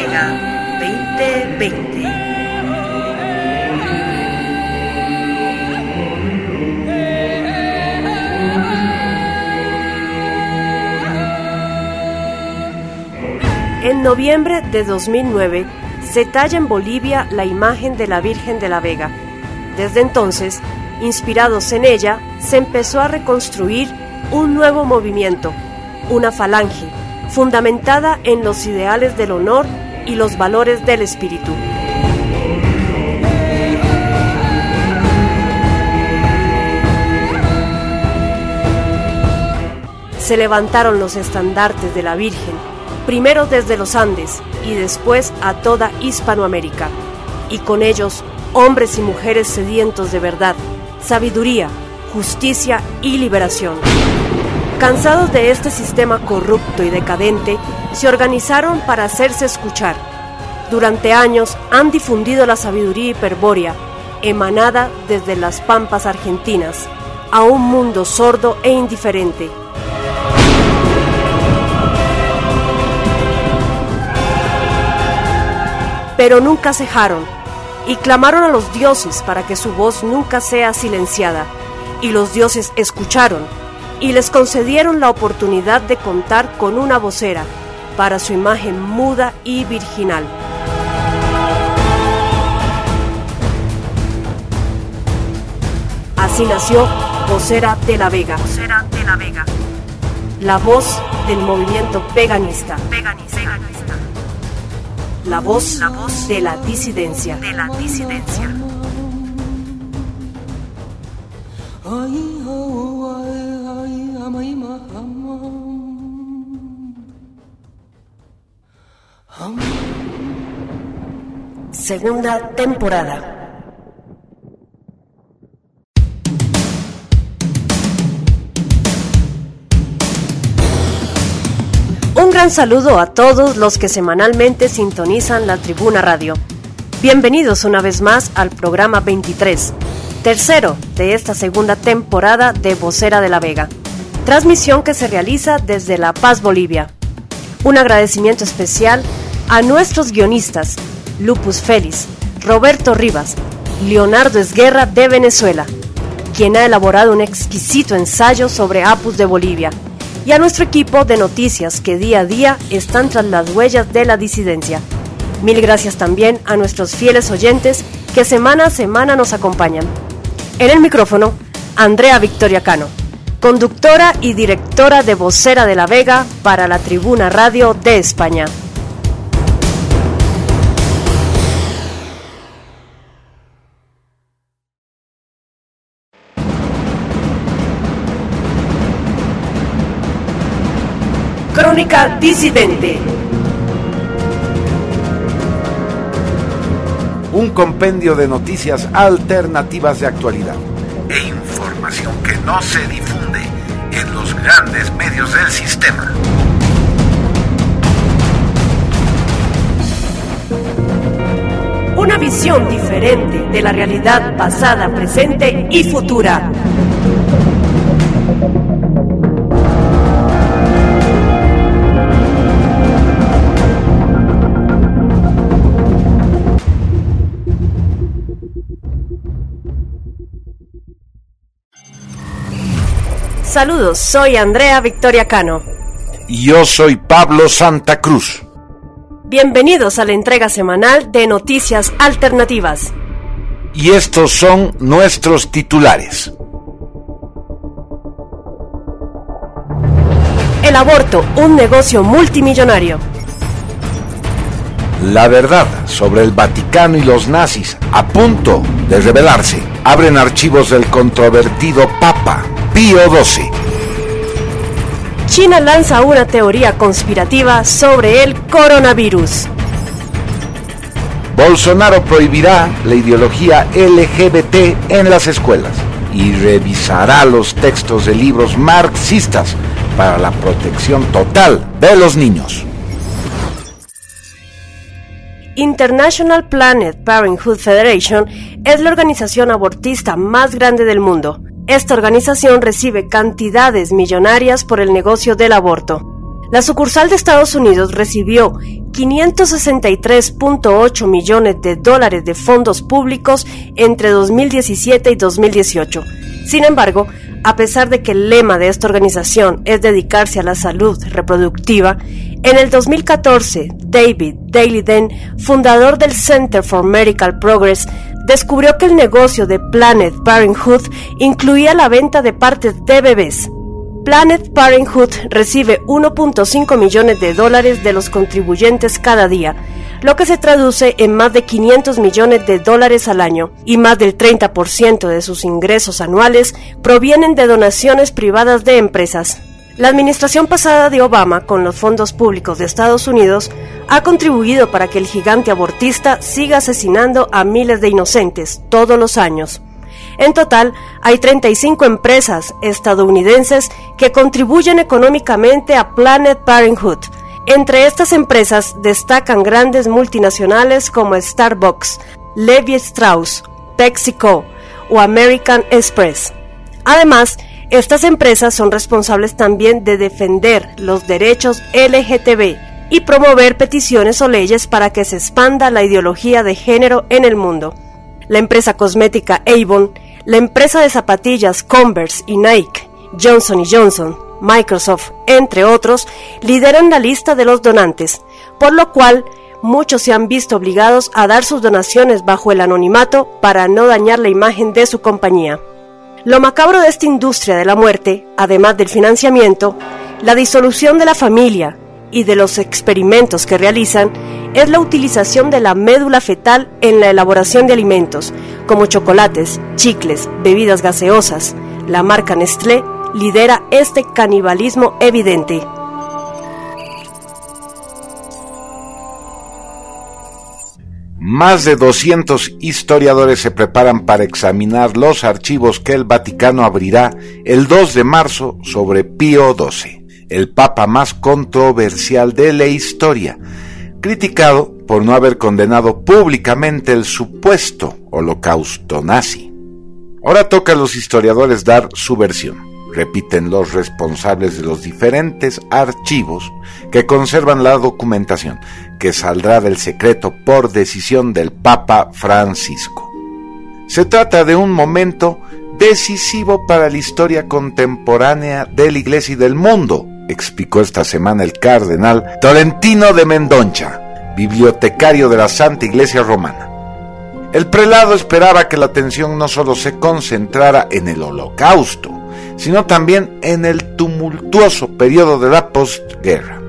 Vega 2020. En noviembre de 2009 se talla en Bolivia la imagen de la Virgen de la Vega. Desde entonces, inspirados en ella, se empezó a reconstruir un nuevo movimiento, una falange, fundamentada en los ideales del honor y los valores del espíritu. Se levantaron los estandartes de la Virgen, primero desde los Andes y después a toda Hispanoamérica, y con ellos hombres y mujeres sedientos de verdad, sabiduría, justicia y liberación. Cansados de este sistema corrupto y decadente, se organizaron para hacerse escuchar. Durante años han difundido la sabiduría hiperbórea, emanada desde las pampas argentinas, a un mundo sordo e indiferente. Pero nunca cejaron y clamaron a los dioses para que su voz nunca sea silenciada. Y los dioses escucharon y les concedieron la oportunidad de contar con una vocera para su imagen muda y virginal. Así nació Vocera de la Vega. Vocera de la Vega. La voz del movimiento veganista. Veganista. La voz, la voz de la disidencia. De la disidencia. Segunda temporada. Un gran saludo a todos los que semanalmente sintonizan la Tribuna Radio. Bienvenidos una vez más al programa 23, tercero de esta segunda temporada de Vocera de la Vega, transmisión que se realiza desde La Paz, Bolivia. Un agradecimiento especial a nuestros guionistas, Lupus Félix, Roberto Rivas, Leonardo Esguerra de Venezuela, quien ha elaborado un exquisito ensayo sobre Apus de Bolivia, y a nuestro equipo de noticias que día a día están tras las huellas de la disidencia. Mil gracias también a nuestros fieles oyentes que semana a semana nos acompañan. En el micrófono, Andrea Victoria Cano, conductora y directora de Vocera de la Vega para la Tribuna Radio de España. Crónica Disidente. Un compendio de noticias alternativas de actualidad e información que no se difunde en los grandes medios del sistema. Una visión diferente de la realidad pasada, presente y futura. Saludos, soy Andrea Victoria Cano. Y yo soy Pablo Santa Cruz. Bienvenidos a la entrega semanal de Noticias Alternativas. Y estos son nuestros titulares. El aborto, un negocio multimillonario. La verdad sobre el Vaticano y los nazis, a punto de revelarse, abren archivos del controvertido Papa Pío XII. China lanza una teoría conspirativa sobre el coronavirus. Bolsonaro prohibirá la ideología LGBT en las escuelas y revisará los textos de libros marxistas para la protección total de los niños. International Planet Parenthood Federation es la organización abortista más grande del mundo. Esta organización recibe cantidades millonarias por el negocio del aborto. La sucursal de Estados Unidos recibió 563.8 millones de dólares de fondos públicos entre 2017 y 2018. Sin embargo, a pesar de que el lema de esta organización es dedicarse a la salud reproductiva, en el 2014, David Den, fundador del Center for Medical Progress, descubrió que el negocio de Planet Parenthood incluía la venta de partes de bebés. Planet Parenthood recibe 1.5 millones de dólares de los contribuyentes cada día, lo que se traduce en más de 500 millones de dólares al año, y más del 30% de sus ingresos anuales provienen de donaciones privadas de empresas. La administración pasada de Obama, con los fondos públicos de Estados Unidos, ha contribuido para que el gigante abortista siga asesinando a miles de inocentes todos los años. En total, hay 35 empresas estadounidenses que contribuyen económicamente a Planet Parenthood. Entre estas empresas destacan grandes multinacionales como Starbucks, Levi Strauss, PepsiCo o American Express. Además, estas empresas son responsables también de defender los derechos LGTB y promover peticiones o leyes para que se expanda la ideología de género en el mundo. La empresa cosmética Avon la empresa de zapatillas Converse y Nike, Johnson Johnson, Microsoft, entre otros, lideran la lista de los donantes, por lo cual muchos se han visto obligados a dar sus donaciones bajo el anonimato para no dañar la imagen de su compañía. Lo macabro de esta industria de la muerte, además del financiamiento, la disolución de la familia y de los experimentos que realizan, es la utilización de la médula fetal en la elaboración de alimentos, como chocolates, chicles, bebidas gaseosas. La marca Nestlé lidera este canibalismo evidente. Más de 200 historiadores se preparan para examinar los archivos que el Vaticano abrirá el 2 de marzo sobre Pío XII, el papa más controversial de la historia, criticado por no haber condenado públicamente el supuesto holocausto nazi. Ahora toca a los historiadores dar su versión. Repiten los responsables de los diferentes archivos que conservan la documentación, que saldrá del secreto por decisión del Papa Francisco. Se trata de un momento decisivo para la historia contemporánea de la Iglesia y del mundo, explicó esta semana el cardenal Tolentino de Mendoncha, bibliotecario de la Santa Iglesia Romana. El prelado esperaba que la atención no solo se concentrara en el holocausto, sino también en el tumultuoso periodo de la postguerra.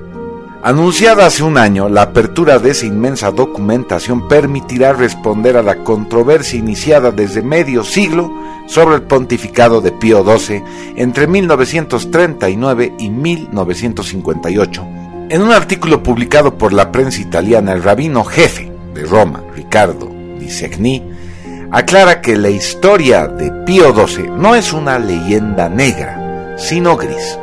Anunciada hace un año, la apertura de esa inmensa documentación permitirá responder a la controversia iniciada desde medio siglo sobre el pontificado de Pío XII entre 1939 y 1958. En un artículo publicado por la prensa italiana, el rabino jefe de Roma, Ricardo Di Segni, aclara que la historia de Pío XII no es una leyenda negra, sino gris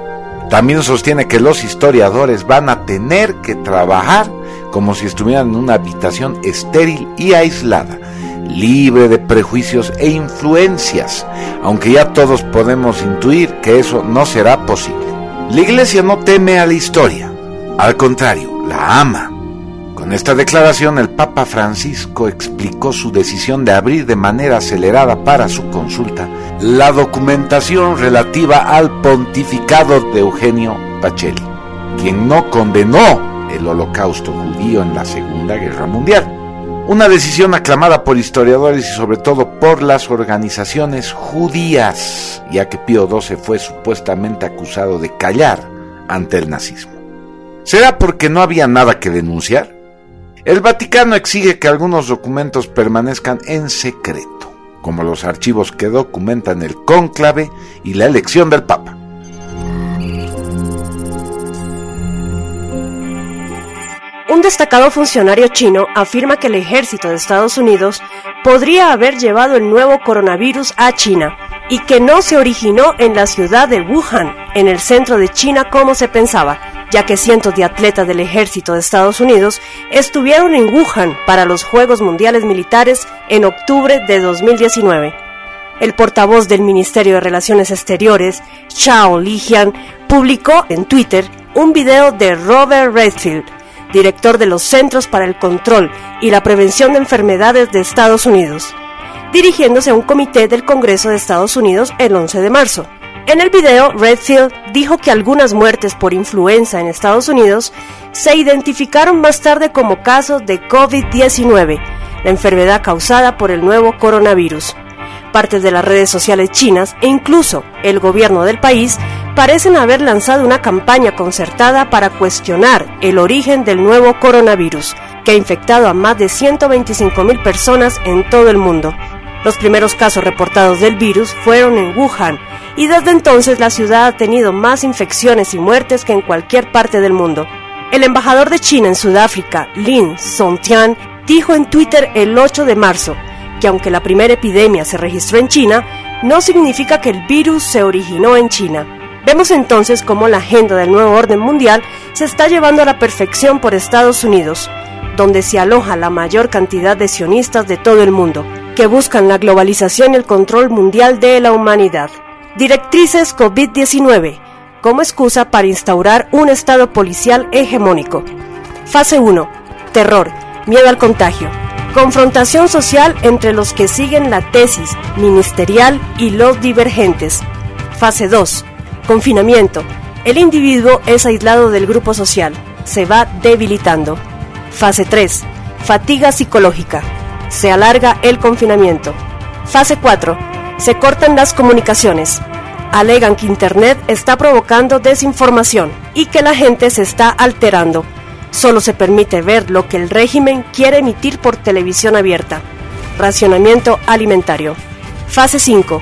también sostiene que los historiadores van a tener que trabajar como si estuvieran en una habitación estéril y aislada, libre de prejuicios e influencias, aunque ya todos podemos intuir que eso no será posible. La iglesia no teme a la historia, al contrario, la ama. Con esta declaración el Papa Francisco explicó su decisión de abrir de manera acelerada para su consulta la documentación relativa al pontificado de Eugenio Pacelli, quien no condenó el holocausto judío en la Segunda Guerra Mundial. Una decisión aclamada por historiadores y sobre todo por las organizaciones judías, ya que Pío XII fue supuestamente acusado de callar ante el nazismo. ¿Será porque no había nada que denunciar? El Vaticano exige que algunos documentos permanezcan en secreto, como los archivos que documentan el cónclave y la elección del Papa. Un destacado funcionario chino afirma que el ejército de Estados Unidos podría haber llevado el nuevo coronavirus a China y que no se originó en la ciudad de Wuhan, en el centro de China como se pensaba, ya que cientos de atletas del ejército de Estados Unidos estuvieron en Wuhan para los Juegos Mundiales Militares en octubre de 2019. El portavoz del Ministerio de Relaciones Exteriores, Chao Lijian, publicó en Twitter un video de Robert Redfield, director de los Centros para el Control y la Prevención de Enfermedades de Estados Unidos, dirigiéndose a un comité del Congreso de Estados Unidos el 11 de marzo. En el video, Redfield dijo que algunas muertes por influenza en Estados Unidos se identificaron más tarde como casos de COVID-19, la enfermedad causada por el nuevo coronavirus. Partes de las redes sociales chinas e incluso el gobierno del país parecen haber lanzado una campaña concertada para cuestionar el origen del nuevo coronavirus, que ha infectado a más de 125.000 personas en todo el mundo. Los primeros casos reportados del virus fueron en Wuhan, y desde entonces la ciudad ha tenido más infecciones y muertes que en cualquier parte del mundo. El embajador de China en Sudáfrica, Lin Songtian, dijo en Twitter el 8 de marzo que aunque la primera epidemia se registró en China, no significa que el virus se originó en China. Vemos entonces cómo la agenda del nuevo orden mundial se está llevando a la perfección por Estados Unidos, donde se aloja la mayor cantidad de sionistas de todo el mundo, que buscan la globalización y el control mundial de la humanidad. Directrices COVID-19 como excusa para instaurar un estado policial hegemónico. Fase 1. Terror, miedo al contagio. Confrontación social entre los que siguen la tesis ministerial y los divergentes. Fase 2. Confinamiento. El individuo es aislado del grupo social. Se va debilitando. Fase 3. Fatiga psicológica. Se alarga el confinamiento. Fase 4. Se cortan las comunicaciones. Alegan que Internet está provocando desinformación y que la gente se está alterando Solo se permite ver lo que el régimen quiere emitir por televisión abierta. Racionamiento alimentario. Fase 5.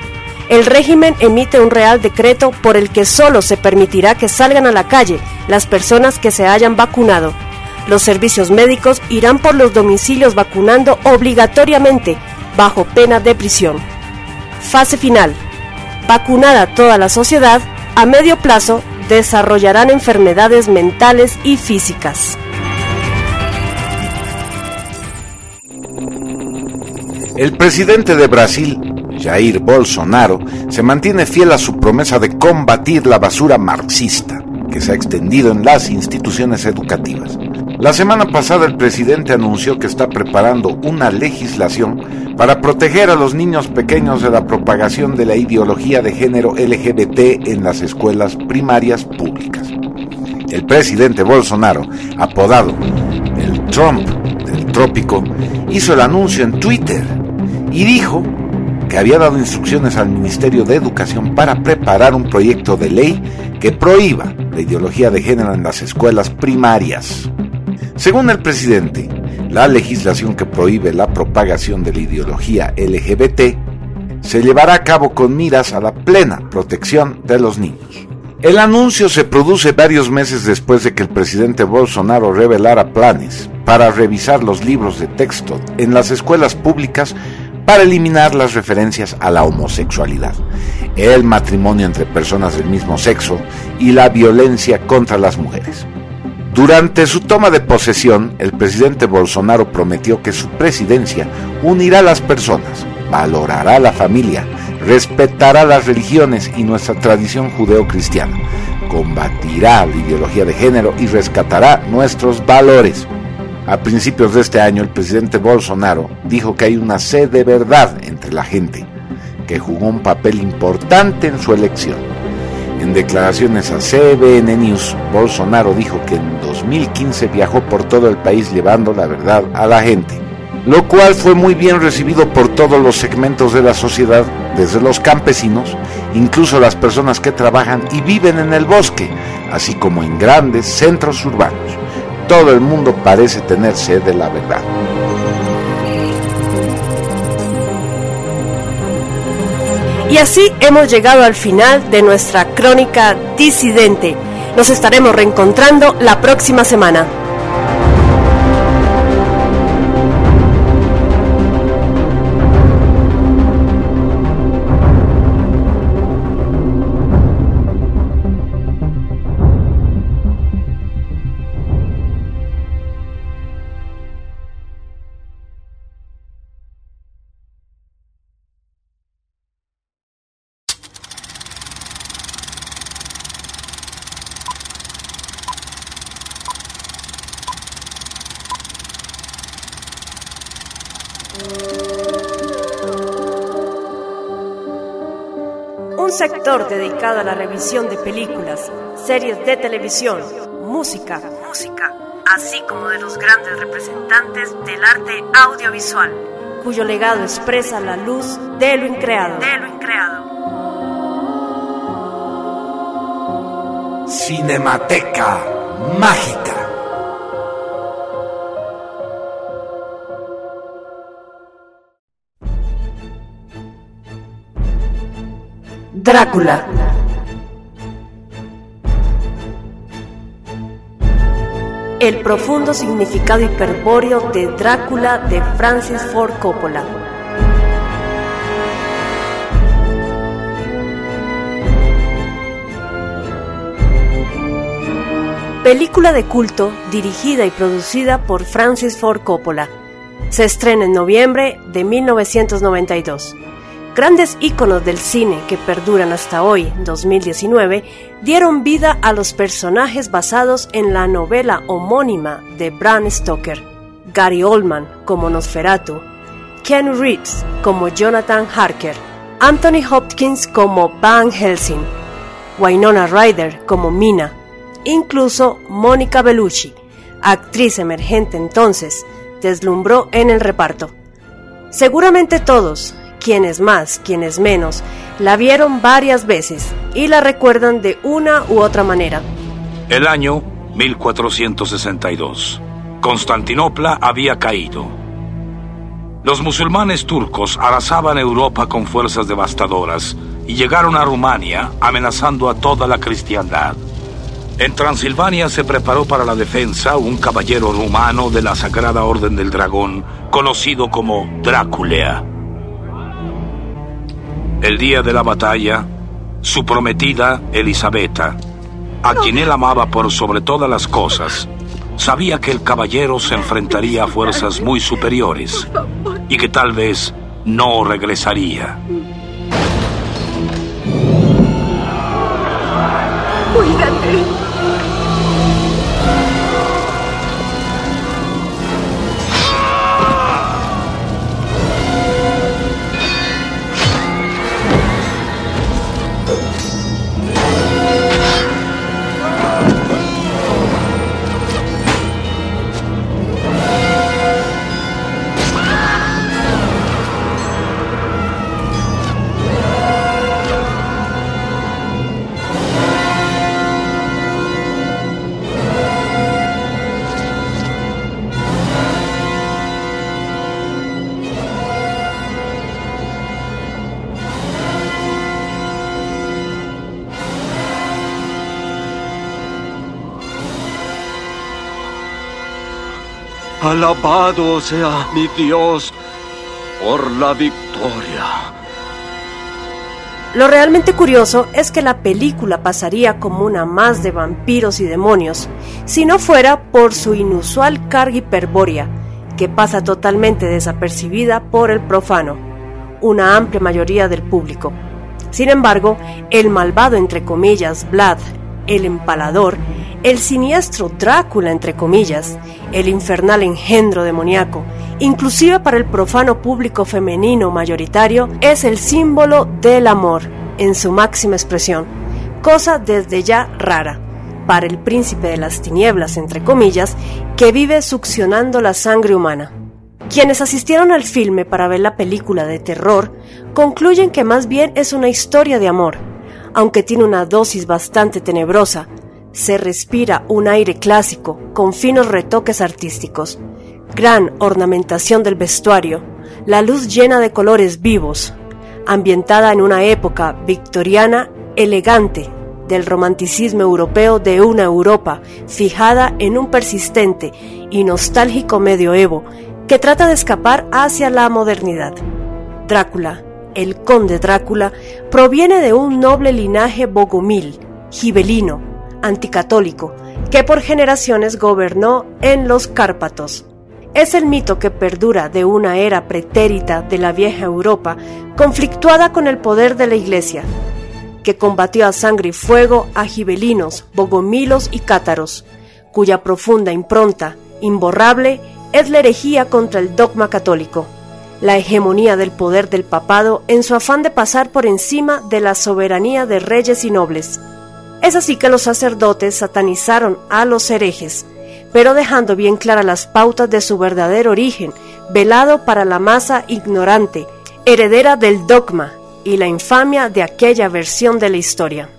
El régimen emite un real decreto por el que solo se permitirá que salgan a la calle las personas que se hayan vacunado. Los servicios médicos irán por los domicilios vacunando obligatoriamente, bajo pena de prisión. Fase final. Vacunada toda la sociedad, a medio plazo desarrollarán enfermedades mentales y físicas. El presidente de Brasil, Jair Bolsonaro, se mantiene fiel a su promesa de combatir la basura marxista que se ha extendido en las instituciones educativas. La semana pasada el presidente anunció que está preparando una legislación para proteger a los niños pequeños de la propagación de la ideología de género LGBT en las escuelas primarias públicas. El presidente Bolsonaro, apodado el Trump del trópico, hizo el anuncio en Twitter y dijo que había dado instrucciones al Ministerio de Educación para preparar un proyecto de ley que prohíba la ideología de género en las escuelas primarias. Según el presidente, la legislación que prohíbe la propagación de la ideología LGBT se llevará a cabo con miras a la plena protección de los niños. El anuncio se produce varios meses después de que el presidente Bolsonaro revelara planes para revisar los libros de texto en las escuelas públicas para eliminar las referencias a la homosexualidad, el matrimonio entre personas del mismo sexo y la violencia contra las mujeres. Durante su toma de posesión, el presidente Bolsonaro prometió que su presidencia unirá a las personas, valorará la familia, respetará las religiones y nuestra tradición judeocristiana, combatirá la ideología de género y rescatará nuestros valores. A principios de este año, el presidente Bolsonaro dijo que hay una sed de verdad entre la gente, que jugó un papel importante en su elección en declaraciones a CBN News, Bolsonaro dijo que en 2015 viajó por todo el país llevando la verdad a la gente, lo cual fue muy bien recibido por todos los segmentos de la sociedad, desde los campesinos, incluso las personas que trabajan y viven en el bosque, así como en grandes centros urbanos. Todo el mundo parece tener sed de la verdad. Y así hemos llegado al final de nuestra crónica disidente. Nos estaremos reencontrando la próxima semana. Revisión de películas, series de televisión, música, música, así como de los grandes representantes del arte audiovisual, cuyo legado expresa la luz de lo increado. De lo increado. Cinemateca Mágica. Drácula. El profundo significado hiperbóreo de Drácula de Francis Ford Coppola. Película de culto dirigida y producida por Francis Ford Coppola. Se estrena en noviembre de 1992. Grandes íconos del cine que perduran hasta hoy, 2019, dieron vida a los personajes basados en la novela homónima de Bram Stoker. Gary Oldman como Nosferatu, Ken Reeves como Jonathan Harker, Anthony Hopkins como Van Helsing, Winona Ryder como Mina, incluso Mónica Bellucci, actriz emergente entonces, deslumbró en el reparto. Seguramente todos, quienes más, quienes menos, la vieron varias veces y la recuerdan de una u otra manera. El año 1462. Constantinopla había caído. Los musulmanes turcos arrasaban Europa con fuerzas devastadoras y llegaron a Rumania amenazando a toda la cristiandad. En Transilvania se preparó para la defensa un caballero rumano de la Sagrada Orden del Dragón, conocido como Drácula. El día de la batalla, su prometida Elisabetta, a quien él amaba por sobre todas las cosas, sabía que el caballero se enfrentaría a fuerzas muy superiores y que tal vez no regresaría. Cuídate. Alabado sea mi Dios por la victoria. Lo realmente curioso es que la película pasaría como una más de vampiros y demonios, si no fuera por su inusual carga hiperbórea, que pasa totalmente desapercibida por el profano, una amplia mayoría del público. Sin embargo, el malvado entre comillas Vlad, el empalador, el siniestro Drácula, entre comillas, el infernal engendro demoníaco, inclusive para el profano público femenino mayoritario, es el símbolo del amor en su máxima expresión, cosa desde ya rara para el príncipe de las tinieblas, entre comillas, que vive succionando la sangre humana. Quienes asistieron al filme para ver la película de terror concluyen que más bien es una historia de amor, aunque tiene una dosis bastante tenebrosa, se respira un aire clásico con finos retoques artísticos, gran ornamentación del vestuario, la luz llena de colores vivos, ambientada en una época victoriana elegante del romanticismo europeo de una Europa fijada en un persistente y nostálgico medioevo que trata de escapar hacia la modernidad. Drácula, el conde Drácula, proviene de un noble linaje bogomil, gibelino, anticatólico, que por generaciones gobernó en los Cárpatos. Es el mito que perdura de una era pretérita de la vieja Europa, conflictuada con el poder de la Iglesia, que combatió a sangre y fuego a gibelinos, bogomilos y cátaros, cuya profunda impronta, imborrable, es la herejía contra el dogma católico. la hegemonía del poder del papado en su afán de pasar por encima de la soberanía de reyes y nobles. Es así que los sacerdotes satanizaron a los herejes, pero dejando bien claras las pautas de su verdadero origen, velado para la masa ignorante, heredera del dogma y la infamia de aquella versión de la historia.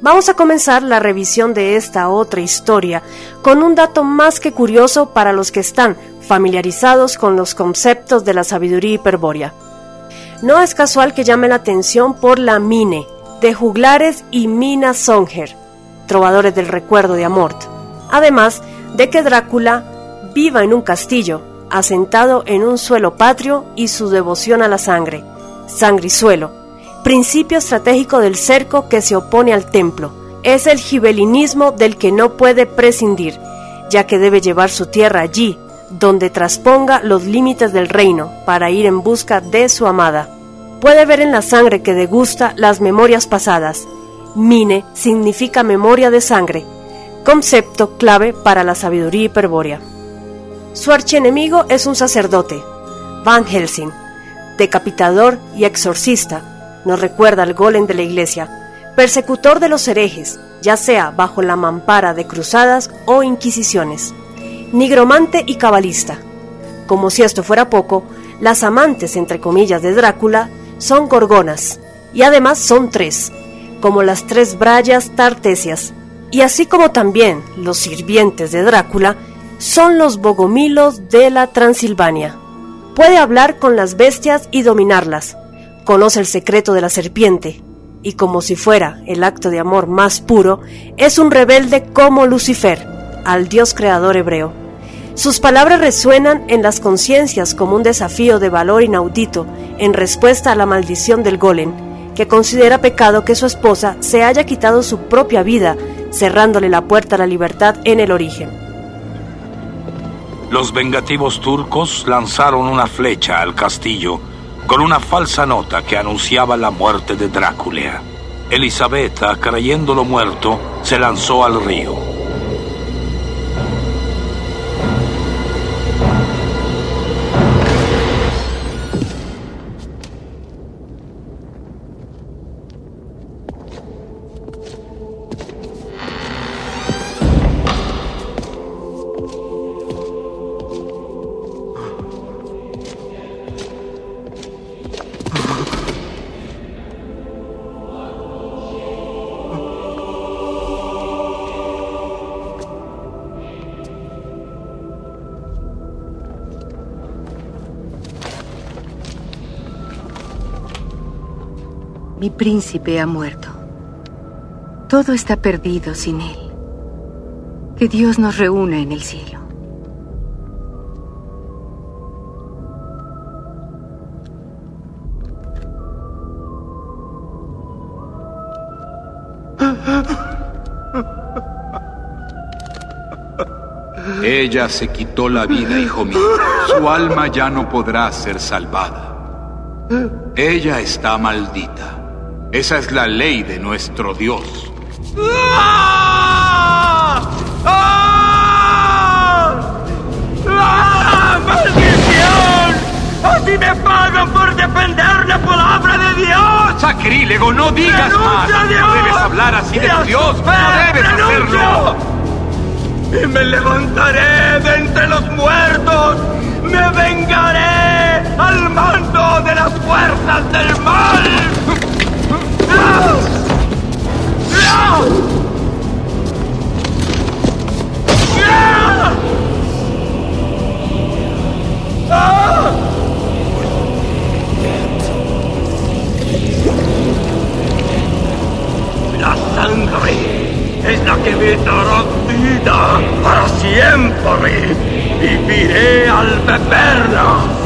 Vamos a comenzar la revisión de esta otra historia con un dato más que curioso para los que están familiarizados con los conceptos de la sabiduría hiperbórea. No es casual que llame la atención por la Mine, de juglares y Mina Songer, trovadores del recuerdo de Amort, además de que Drácula viva en un castillo, asentado en un suelo patrio y su devoción a la sangre, sangrizuelo, principio estratégico del cerco que se opone al templo. Es el gibelinismo del que no puede prescindir, ya que debe llevar su tierra allí, donde trasponga los límites del reino, para ir en busca de su amada. Puede ver en la sangre que degusta las memorias pasadas. Mine significa memoria de sangre, concepto clave para la sabiduría hiperbórea. Su archienemigo es un sacerdote, Van Helsing, decapitador y exorcista, nos recuerda el golem de la iglesia, persecutor de los herejes, ya sea bajo la mampara de cruzadas o inquisiciones, nigromante y cabalista. Como si esto fuera poco, las amantes, entre comillas, de Drácula son gorgonas, y además son tres, como las tres brayas tartesias, y así como también los sirvientes de Drácula son los bogomilos de la Transilvania. Puede hablar con las bestias y dominarlas, conoce el secreto de la serpiente, y como si fuera el acto de amor más puro, es un rebelde como Lucifer, al Dios creador hebreo. Sus palabras resuenan en las conciencias como un desafío de valor inaudito en respuesta a la maldición del golem, que considera pecado que su esposa se haya quitado su propia vida, cerrándole la puerta a la libertad en el origen. Los vengativos turcos lanzaron una flecha al castillo con una falsa nota que anunciaba la muerte de Drácula. Elisabetta, creyéndolo muerto, se lanzó al río. Príncipe ha muerto. Todo está perdido sin él. Que Dios nos reúna en el cielo. Ella se quitó la vida, hijo mío. Su alma ya no podrá ser salvada. Ella está maldita. Esa es la ley de nuestro Dios. ¡Ah! ¡Ah! ¡Ah! ¡Maldición! ¡Así me pagan por defender la palabra de Dios! ¡Sacrílego! ¡No digas más! Dios! ¡No debes hablar así de tu Dios! ¡No debes hacerlo! Y me levantaré de entre los muertos. ¡Me vengaré al mando de las fuerzas del mal! Para siempre. Viviré al beberla.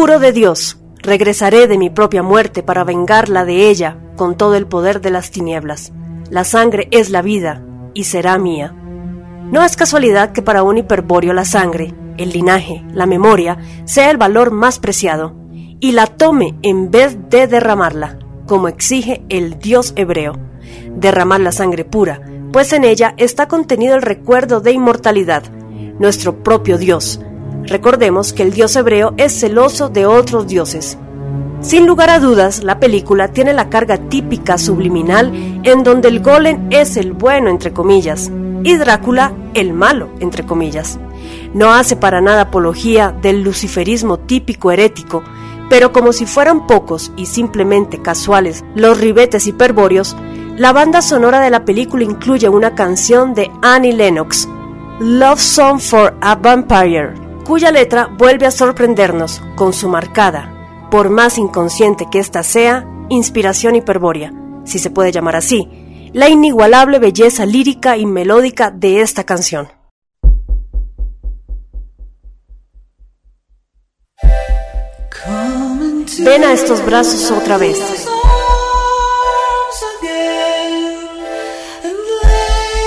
Adjuro de Dios, regresaré de mi propia muerte para vengarla de ella con todo el poder de las tinieblas. La sangre es la vida y será mía. No es casualidad que para un hiperbóreo la sangre, el linaje, la memoria, sea el valor más preciado, y la tome en vez de derramarla, como exige el Dios hebreo. Derramar la sangre pura, pues en ella está contenido el recuerdo de inmortalidad, nuestro propio Dios. Recordemos que el Dios hebreo es celoso de otros dioses. Sin lugar a dudas, la película tiene la carga típica subliminal en donde el golem es el bueno entre comillas y Drácula el malo entre comillas. No hace para nada apología del luciferismo típico herético, pero como si fueran pocos y simplemente casuales los ribetes hiperbóreos, la banda sonora de la película incluye una canción de Annie Lennox, Love Song for a Vampire, cuya letra vuelve a sorprendernos con su marcada, por más inconsciente que ésta sea, inspiración hiperbórea, si se puede llamar así, la inigualable belleza lírica y melódica de esta canción. Ven a estos brazos otra vez.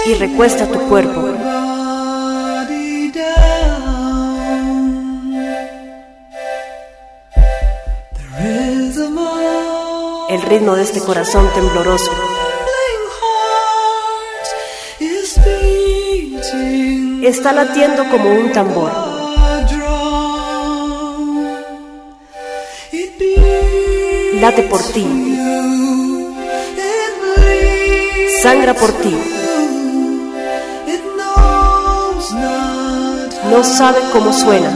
Y recuesta tu cuerpo. El ritmo de este corazón tembloroso está latiendo como un tambor. late por ti, sangra por ti. No sabe cómo suena.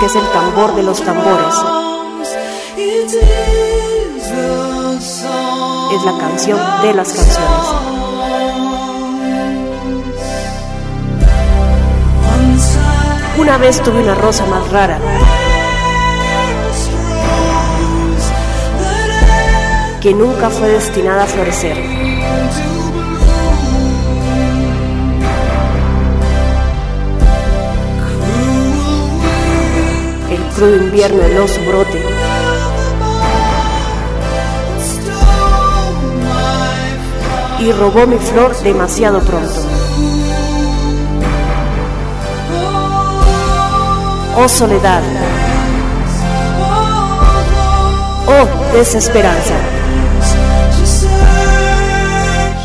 Porque es el tambor de los tambores. Es la canción de las canciones. Una vez tuve una rosa más rara. que nunca fue destinada a florecer. Crudo invierno heló su brote. Y robó mi flor demasiado pronto. oh soledad, oh desesperanza.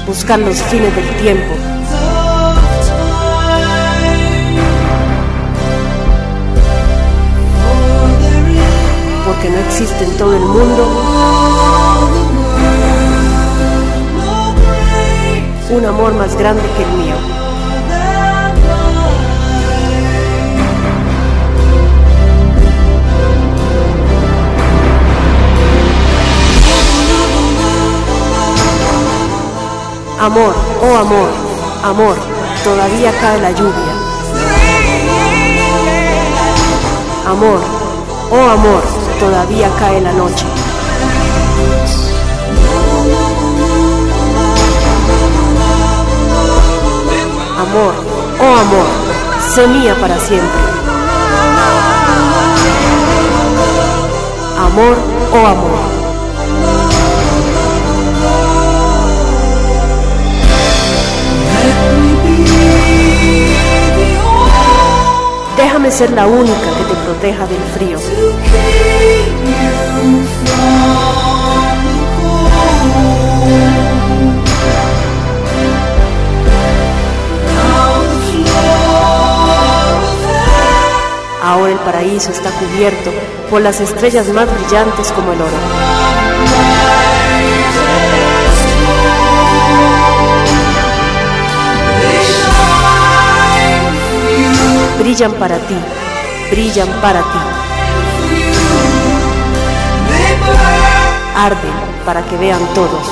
Buscar los fines del tiempo. Existe en todo el mundo un amor más grande que el mío. Amor, oh amor, amor, todavía cae la lluvia. Amor, oh amor, todavía cae la noche. Amor, oh amor, sé mía para siempre. Amor, oh amor. Déjame ser la única que te proteja del frío. Ahora el paraíso está cubierto por las estrellas más brillantes como el oro. brillan para ti, brillan para ti. Arden para que vean todos.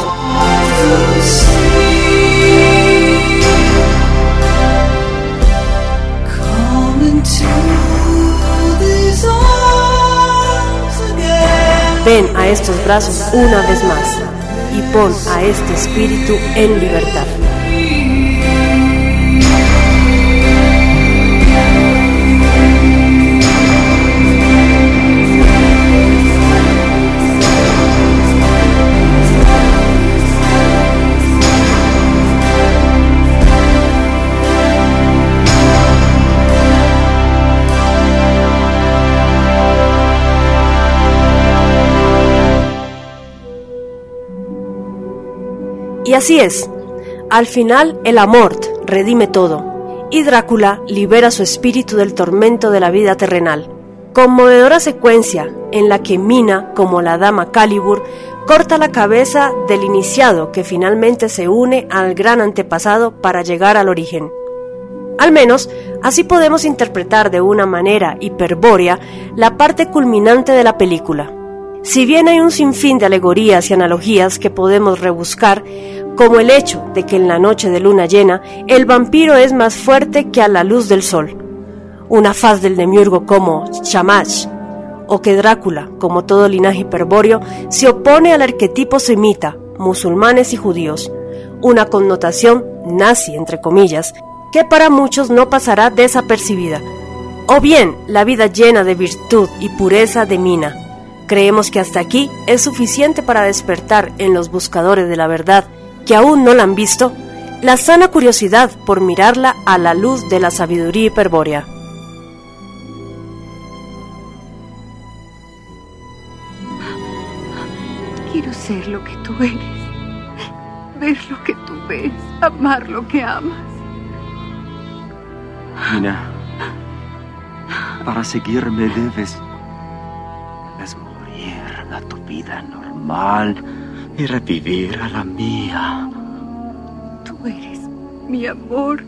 Ven a estos brazos una vez más. y pon a este espíritu en libertad. Y así es. Al final el amor redime todo, y Drácula libera su espíritu del tormento de la vida terrenal. Conmovedora secuencia en la que Mina, como la dama Calibur, corta la cabeza del iniciado que finalmente se une al gran antepasado para llegar al origen. Al menos, así podemos interpretar de una manera hiperbórea la parte culminante de la película. Si bien hay un sinfín de alegorías y analogías que podemos rebuscar, como el hecho de que en la noche de luna llena el vampiro es más fuerte que a la luz del sol, una faz del demiurgo como Shamash, o que Drácula, como todo linaje hiperbóreo, se opone al arquetipo semita, musulmanes y judíos, una connotación nazi, entre comillas, que para muchos no pasará desapercibida, o bien la vida llena de virtud y pureza de Mina. Creemos que hasta aquí es suficiente para despertar en los buscadores de la verdad que aún no la han visto, la sana curiosidad por mirarla a la luz de la sabiduría hiperbórea. Quiero ser lo que tú eres, ver lo que tú ves, amar lo que amas. Mina, para seguirme debes, debes morir a tu vida normal y revivir a la mía. Tú eres mi amor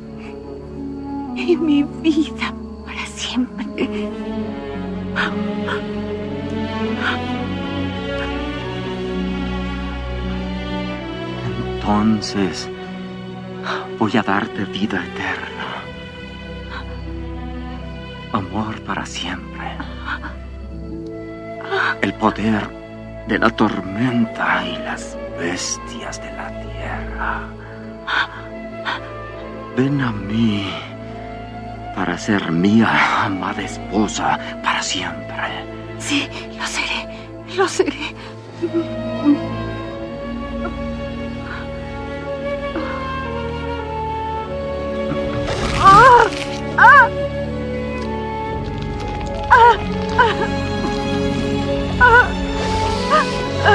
y mi vida para siempre. Entonces voy a darte vida eterna. Amor para siempre. El poder de la tormenta y las bestias de la tierra. Ven a mí para ser mía amada esposa para siempre. Sí, lo seré, lo seré. ¡Ah! ¡Ah! ¡Ah! ¡Ah! La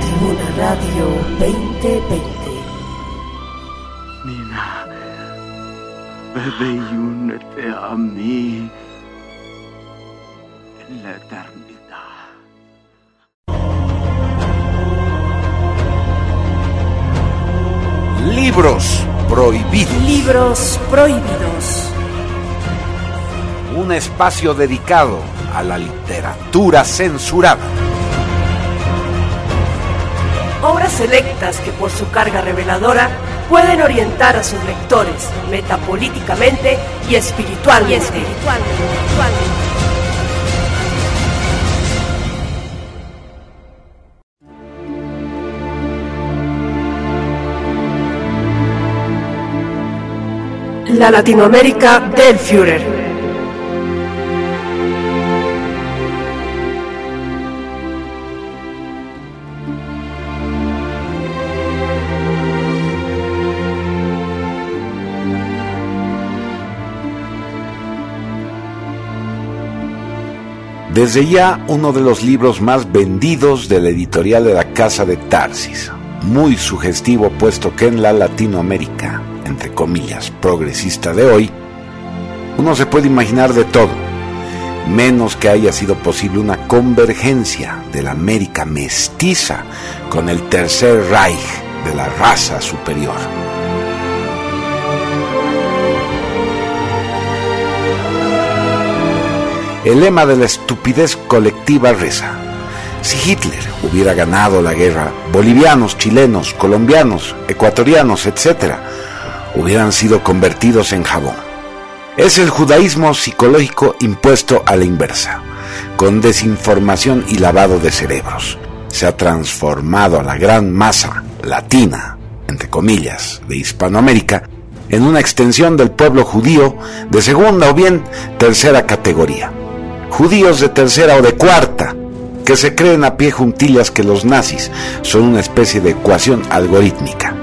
Tribuna Radio 2020. Nina, bebe y únete a mí en la eternidad. Libros prohibidos. Libros prohibidos. Un espacio dedicado a la literatura censurada. Obras selectas que por su carga reveladora pueden orientar a sus lectores metapolíticamente y espiritualmente. Y espiritualmente. La Latinoamérica del Führer. Desde ya uno de los libros más vendidos de la editorial de la Casa de Tarsis, muy sugestivo puesto que en la Latinoamérica entre comillas, progresista de hoy, uno se puede imaginar de todo, menos que haya sido posible una convergencia de la América mestiza con el tercer Reich de la raza superior. El lema de la estupidez colectiva reza, si Hitler hubiera ganado la guerra, bolivianos, chilenos, colombianos, ecuatorianos, etc., hubieran sido convertidos en jabón. Es el judaísmo psicológico impuesto a la inversa, con desinformación y lavado de cerebros. Se ha transformado a la gran masa latina, entre comillas, de Hispanoamérica, en una extensión del pueblo judío de segunda o bien tercera categoría. Judíos de tercera o de cuarta, que se creen a pie juntillas que los nazis son una especie de ecuación algorítmica.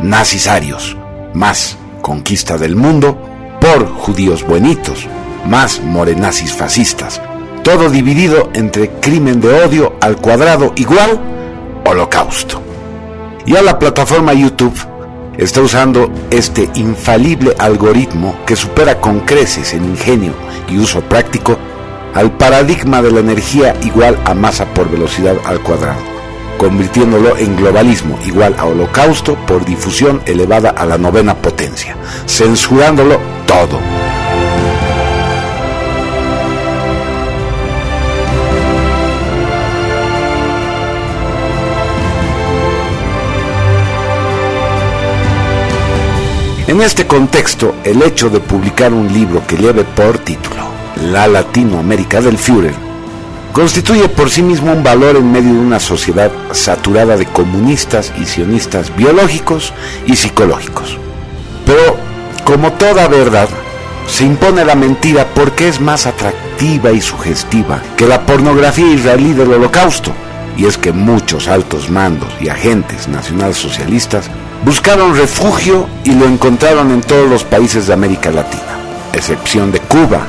Nazis arios, más conquista del mundo, por judíos buenitos, más morenazis fascistas, todo dividido entre crimen de odio al cuadrado igual holocausto. Y a la plataforma YouTube está usando este infalible algoritmo que supera con creces en ingenio y uso práctico al paradigma de la energía igual a masa por velocidad al cuadrado, convirtiéndolo en globalismo igual a holocausto por difusión elevada a la novena potencia, censurándolo todo. En este contexto, el hecho de publicar un libro que lleve por título La Latinoamérica del Führer constituye por sí mismo un valor en medio de una sociedad saturada de comunistas y sionistas biológicos y psicológicos. Pero, como toda verdad, se impone la mentira porque es más atractiva y sugestiva que la pornografía israelí del holocausto. Y es que muchos altos mandos y agentes nacionalsocialistas Buscaron refugio y lo encontraron en todos los países de América Latina, excepción de Cuba,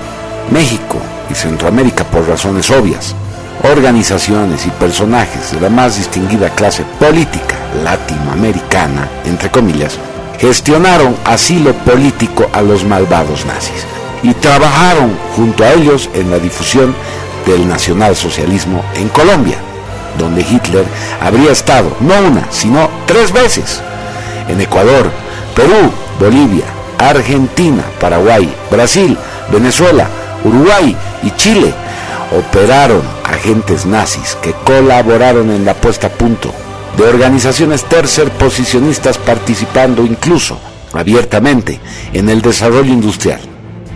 México y Centroamérica por razones obvias. Organizaciones y personajes de la más distinguida clase política latinoamericana, entre comillas, gestionaron asilo político a los malvados nazis y trabajaron junto a ellos en la difusión del nacionalsocialismo en Colombia, donde Hitler habría estado no una, sino tres veces. En Ecuador, Perú, Bolivia, Argentina, Paraguay, Brasil, Venezuela, Uruguay y Chile operaron agentes nazis que colaboraron en la puesta a punto de organizaciones tercerposicionistas participando incluso abiertamente en el desarrollo industrial,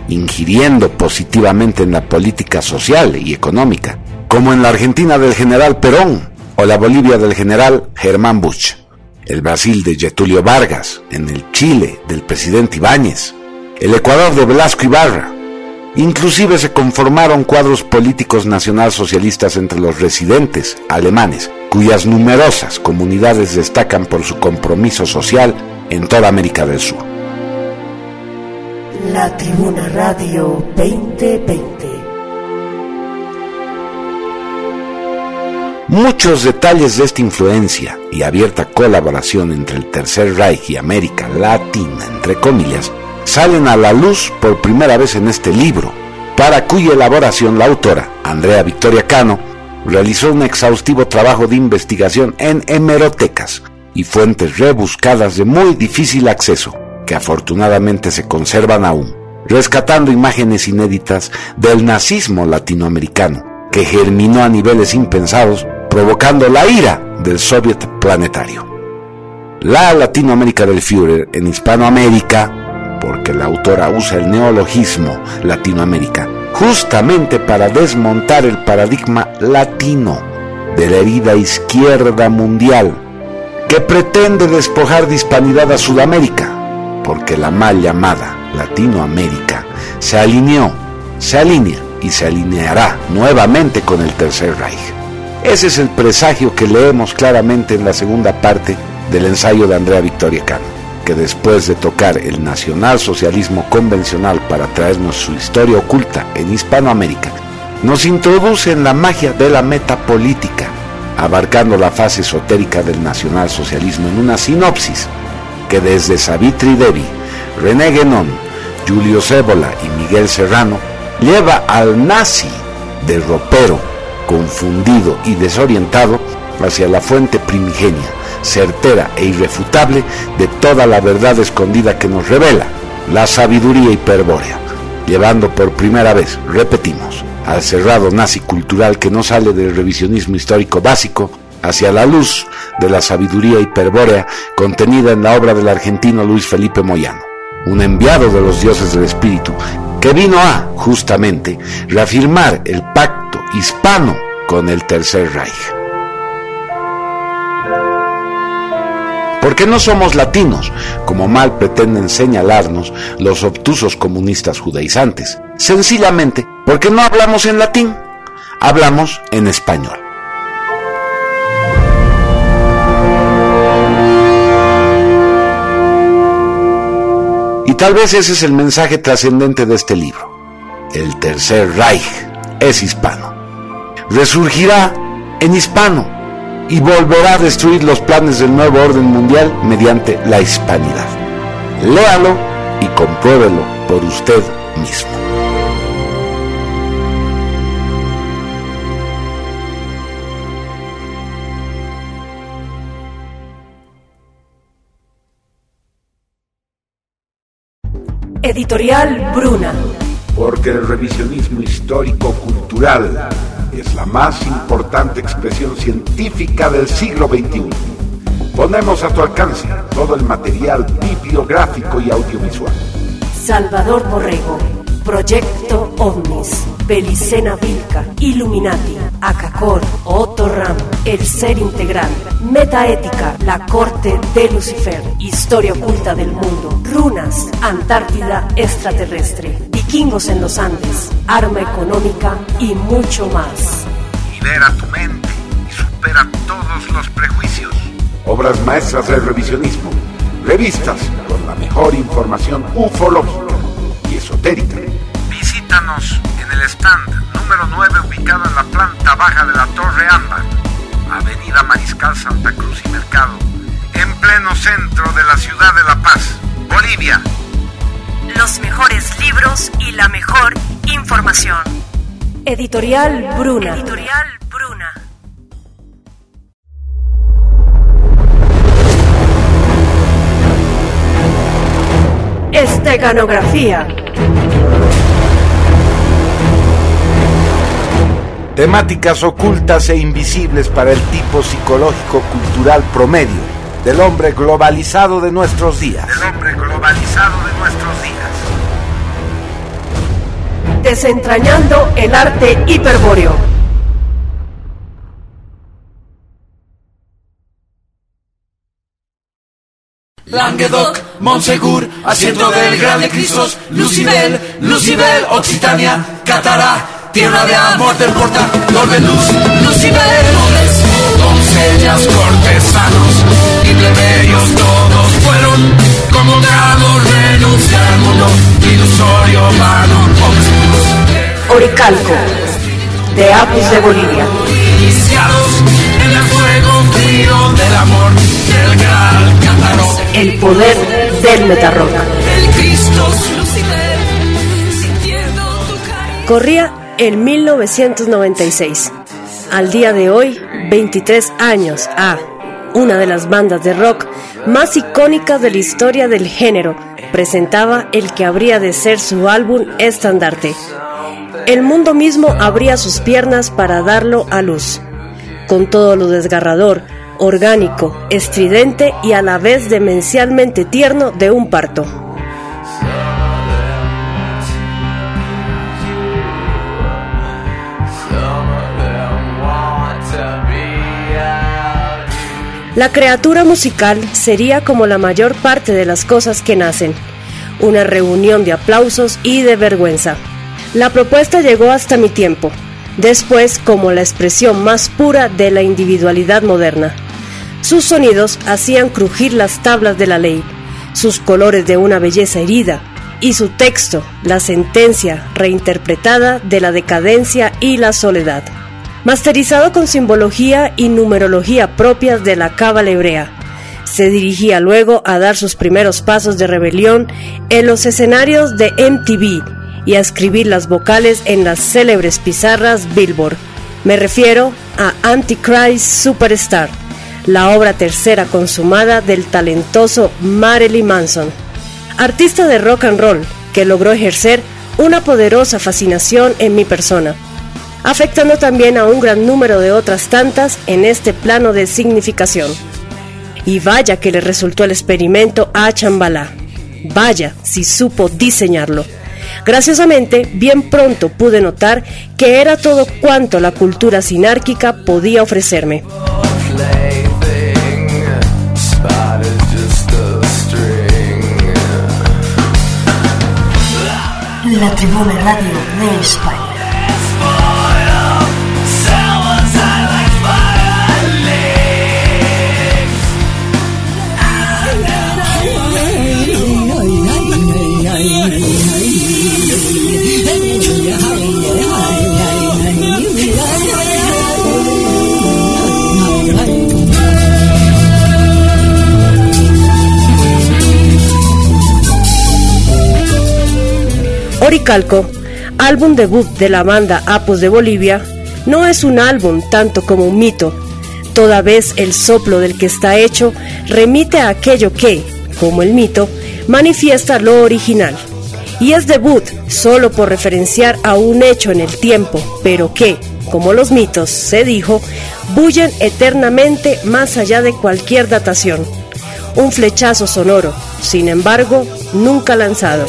ingiriendo positivamente en la política social y económica, como en la Argentina del general Perón o la Bolivia del general Germán Bush el Brasil de Getulio Vargas, en el Chile del presidente Ibáñez, el Ecuador de Velasco Ibarra. Inclusive se conformaron cuadros políticos nacionalsocialistas entre los residentes alemanes, cuyas numerosas comunidades destacan por su compromiso social en toda América del Sur. La Tribuna Radio 2020 Muchos detalles de esta influencia y abierta colaboración entre el Tercer Reich y América Latina, entre comillas, salen a la luz por primera vez en este libro, para cuya elaboración la autora, Andrea Victoria Cano, realizó un exhaustivo trabajo de investigación en hemerotecas y fuentes rebuscadas de muy difícil acceso, que afortunadamente se conservan aún, rescatando imágenes inéditas del nazismo latinoamericano, que germinó a niveles impensados provocando la ira del soviet planetario. La Latinoamérica del Führer en Hispanoamérica, porque la autora usa el neologismo Latinoamérica, justamente para desmontar el paradigma latino de la herida izquierda mundial, que pretende despojar de hispanidad a Sudamérica, porque la mal llamada Latinoamérica se alineó, se alinea y se alineará nuevamente con el Tercer Reich. Ese es el presagio que leemos claramente en la segunda parte del ensayo de Andrea Victoria Cano, que después de tocar el nacionalsocialismo convencional para traernos su historia oculta en Hispanoamérica, nos introduce en la magia de la metapolítica, abarcando la fase esotérica del nacionalsocialismo en una sinopsis que desde Savitri Devi, René Guénon, Julio Cébola y Miguel Serrano lleva al nazi del ropero confundido y desorientado hacia la fuente primigenia, certera e irrefutable de toda la verdad escondida que nos revela la sabiduría hiperbórea, llevando por primera vez, repetimos, al cerrado nazi cultural que no sale del revisionismo histórico básico hacia la luz de la sabiduría hiperbórea contenida en la obra del argentino Luis Felipe Moyano. un enviado de los dioses del espíritu, que vino a, justamente, reafirmar el pacto hispano con el Tercer Reich. Porque no somos latinos, como mal pretenden señalarnos los obtusos comunistas judaizantes. Sencillamente porque no hablamos en latín, hablamos en español. Y tal vez ese es el mensaje trascendente de este libro. El tercer Reich es hispano. Resurgirá en hispano y volverá a destruir los planes del nuevo orden mundial mediante la hispanidad. Léalo y compruébelo por usted mismo. Editorial Bruna. Porque el revisionismo histórico-cultural es la más importante expresión científica del siglo XXI. Ponemos a tu alcance todo el material bibliográfico y audiovisual. Salvador Borrego. Proyecto OVNIS, Belicena Vilca, Illuminati, Acacor, Otto Ram, El Ser Integral, Metaética, La Corte de Lucifer, Historia Oculta del Mundo, Runas, Antártida Extraterrestre, Vikingos en los Andes, Arma Económica y mucho más. Libera tu mente y supera todos los prejuicios. Obras maestras del revisionismo, revistas con la mejor información ufológica esotérica Visítanos en el stand número 9 ubicado en la planta baja de la Torre Ámbar, Avenida Mariscal Santa Cruz y Mercado, en pleno centro de la ciudad de La Paz, Bolivia. Los mejores libros y la mejor información. Editorial Bruna. Editorial Bruna. Esteganografía. Temáticas ocultas e invisibles para el tipo psicológico cultural promedio del hombre globalizado de nuestros días. Del hombre globalizado de nuestros días. Desentrañando el arte hiperbóreo. Languedoc, Monsegur, asiento del Grande Cristos, Lucibel, Lucibel, Occitania, Catará, tierra de amor del portal, de luz, Lucibel, doncellas, cortesanos y plebeyos todos fueron convocados, renunciar al mundo ilusorio, vano, Oricalco, de Apus de Bolivia. Iniciados en el fuego frío del amor del gran Cataró. El poder del metarrock. El Cristo Corría en 1996. Al día de hoy, 23 años a una de las bandas de rock más icónicas de la historia del género, presentaba el que habría de ser su álbum estandarte. El mundo mismo abría sus piernas para darlo a luz, con todo lo desgarrador, orgánico, estridente y a la vez demencialmente tierno de un parto. La criatura musical sería como la mayor parte de las cosas que nacen, una reunión de aplausos y de vergüenza. La propuesta llegó hasta mi tiempo, después como la expresión más pura de la individualidad moderna. Sus sonidos hacían crujir las tablas de la ley, sus colores de una belleza herida, y su texto, la sentencia reinterpretada de la decadencia y la soledad masterizado con simbología y numerología propias de la cábala hebrea. Se dirigía luego a dar sus primeros pasos de rebelión en los escenarios de MTV y a escribir las vocales en las célebres pizarras Billboard. Me refiero a Antichrist Superstar, la obra tercera consumada del talentoso Marilyn Manson, artista de rock and roll que logró ejercer una poderosa fascinación en mi persona afectando también a un gran número de otras tantas en este plano de significación. Y vaya que le resultó el experimento a Chambalá. Vaya, si supo diseñarlo. Graciosamente, bien pronto pude notar que era todo cuanto la cultura sinárquica podía ofrecerme. La Tribuna Radio de España. Oricalco, álbum debut de la banda Apos de Bolivia, no es un álbum tanto como un mito, toda vez el soplo del que está hecho remite a aquello que, como el mito, manifiesta lo original. Y es debut solo por referenciar a un hecho en el tiempo, pero que, como los mitos, se dijo, bullen eternamente más allá de cualquier datación. Un flechazo sonoro, sin embargo, nunca lanzado.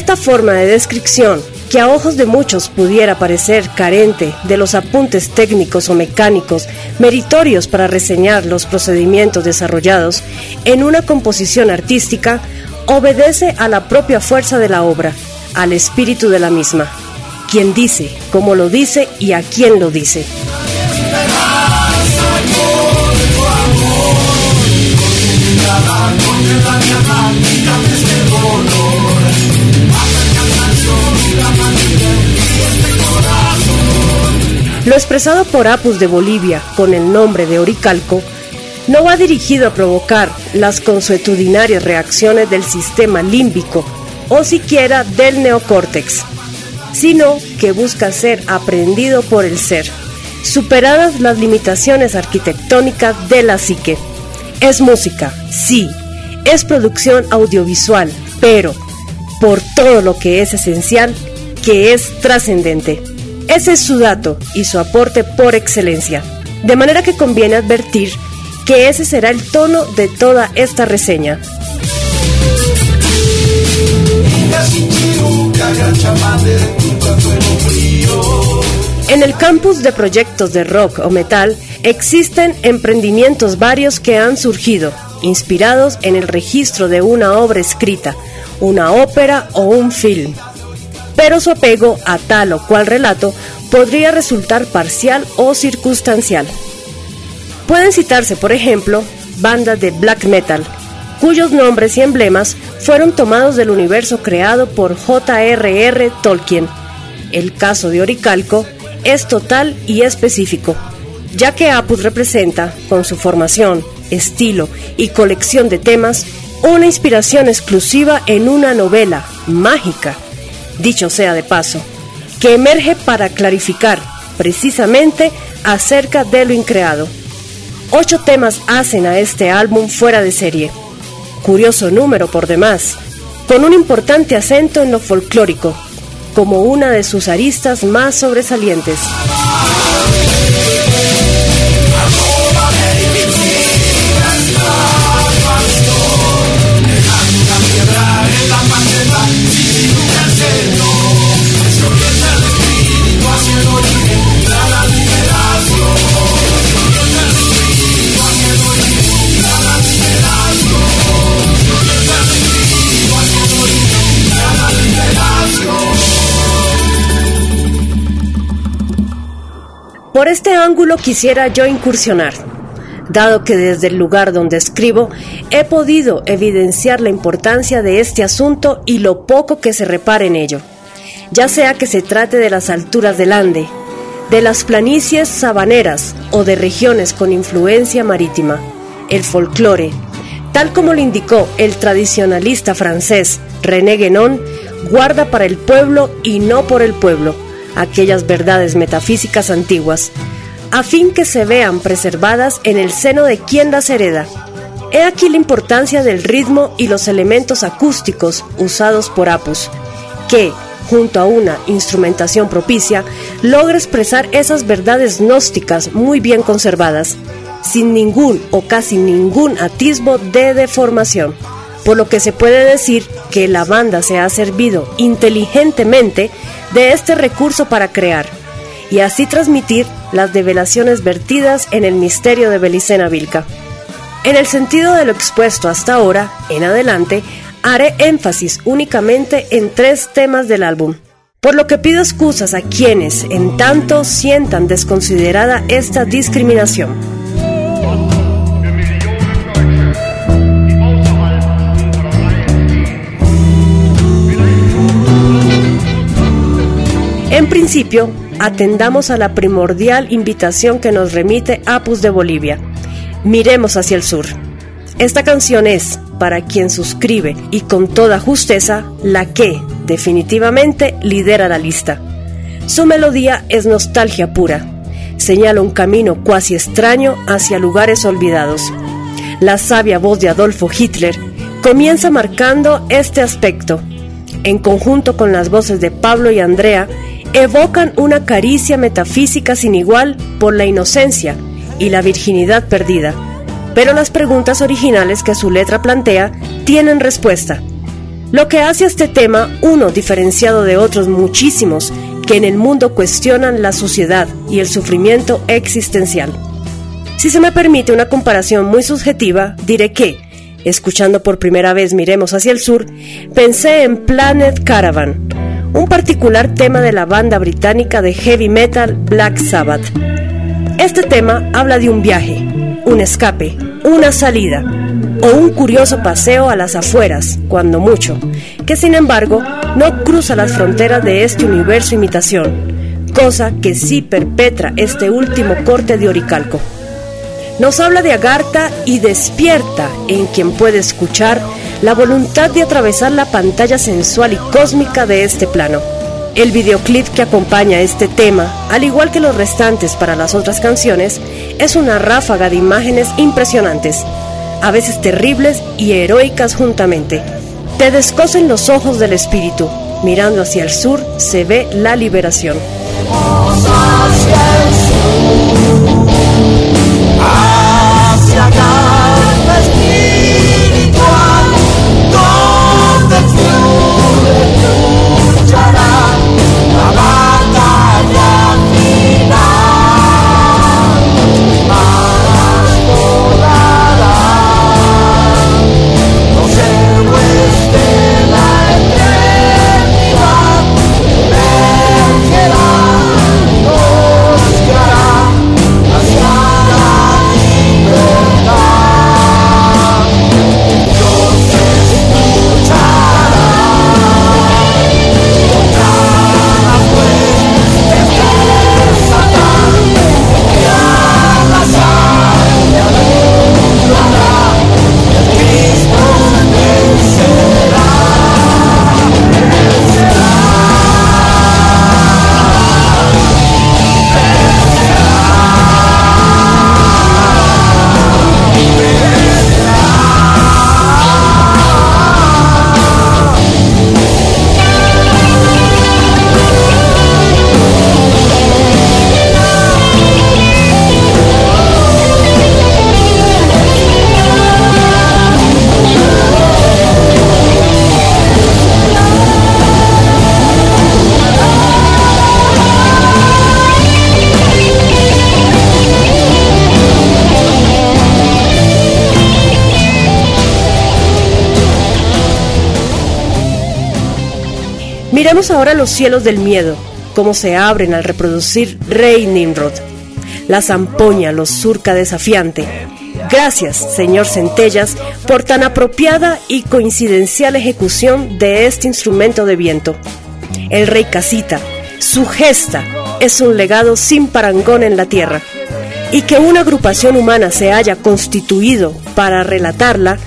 Esta forma de descripción, que a ojos de muchos pudiera parecer carente de los apuntes técnicos o mecánicos meritorios para reseñar los procedimientos desarrollados en una composición artística, obedece a la propia fuerza de la obra, al espíritu de la misma, quien dice, cómo lo dice y a quién lo dice. Lo expresado por Apus de Bolivia con el nombre de Oricalco no va dirigido a provocar las consuetudinarias reacciones del sistema límbico o siquiera del neocórtex, sino que busca ser aprendido por el ser, superadas las limitaciones arquitectónicas de la psique. Es música, sí, es producción audiovisual, pero por todo lo que es esencial, que es trascendente. Ese es su dato y su aporte por excelencia. De manera que conviene advertir que ese será el tono de toda esta reseña. En el campus de proyectos de rock o metal existen emprendimientos varios que han surgido, inspirados en el registro de una obra escrita, una ópera o un film pero su apego a tal o cual relato podría resultar parcial o circunstancial. Pueden citarse, por ejemplo, bandas de black metal, cuyos nombres y emblemas fueron tomados del universo creado por J.R.R. Tolkien. El caso de Oricalco es total y específico, ya que Apus representa, con su formación, estilo y colección de temas, una inspiración exclusiva en una novela mágica dicho sea de paso, que emerge para clarificar precisamente acerca de lo increado. Ocho temas hacen a este álbum fuera de serie. Curioso número por demás, con un importante acento en lo folclórico, como una de sus aristas más sobresalientes. Por este ángulo quisiera yo incursionar, dado que desde el lugar donde escribo he podido evidenciar la importancia de este asunto y lo poco que se repara en ello, ya sea que se trate de las alturas del Ande, de las planicies sabaneras o de regiones con influencia marítima. El folclore, tal como lo indicó el tradicionalista francés René Guénon, guarda para el pueblo y no por el pueblo aquellas verdades metafísicas antiguas, a fin que se vean preservadas en el seno de quien las hereda. He aquí la importancia del ritmo y los elementos acústicos usados por Apus, que, junto a una instrumentación propicia, logra expresar esas verdades gnósticas muy bien conservadas, sin ningún o casi ningún atisbo de deformación. Por lo que se puede decir que la banda se ha servido inteligentemente de este recurso para crear y así transmitir las develaciones vertidas en el misterio de Belicena Vilca. En el sentido de lo expuesto hasta ahora, en adelante, haré énfasis únicamente en tres temas del álbum, por lo que pido excusas a quienes en tanto sientan desconsiderada esta discriminación. En principio, atendamos a la primordial invitación que nos remite Apus de Bolivia. Miremos hacia el sur. Esta canción es, para quien suscribe y con toda justeza, la que, definitivamente, lidera la lista. Su melodía es nostalgia pura. Señala un camino cuasi extraño hacia lugares olvidados. La sabia voz de Adolfo Hitler comienza marcando este aspecto. En conjunto con las voces de Pablo y Andrea, evocan una caricia metafísica sin igual por la inocencia y la virginidad perdida pero las preguntas originales que su letra plantea tienen respuesta. Lo que hace a este tema uno diferenciado de otros muchísimos que en el mundo cuestionan la sociedad y el sufrimiento existencial. Si se me permite una comparación muy subjetiva, diré que, escuchando por primera vez Miremos hacia el Sur, pensé en Planet Caravan, un particular tema de la banda británica de heavy metal Black Sabbath. Este tema habla de un viaje, un escape, una salida o un curioso paseo a las afueras, cuando mucho, que sin embargo no cruza las fronteras de este universo imitación, cosa que sí perpetra este último corte de Oricalco. Nos habla de Agartha y despierta en quien puede escuchar la voluntad de atravesar la pantalla sensual y cósmica de este plano el videoclip que acompaña este tema, al igual que los restantes para las otras canciones, es una ráfaga de imágenes impresionantes, a veces terribles y heroicas juntamente. Te descosen los ojos del espíritu. Mirando hacia el sur se ve la liberación. Miremos ahora los cielos del miedo, cómo se abren al reproducir Rey Nimrod. La zampoña los surca desafiante. Gracias, señor Centellas, por tan apropiada y coincidencial ejecución de este instrumento de viento. El rey Casita, su gesta, es un legado sin parangón en la tierra. Y que una agrupación humana se haya constituido para relatarla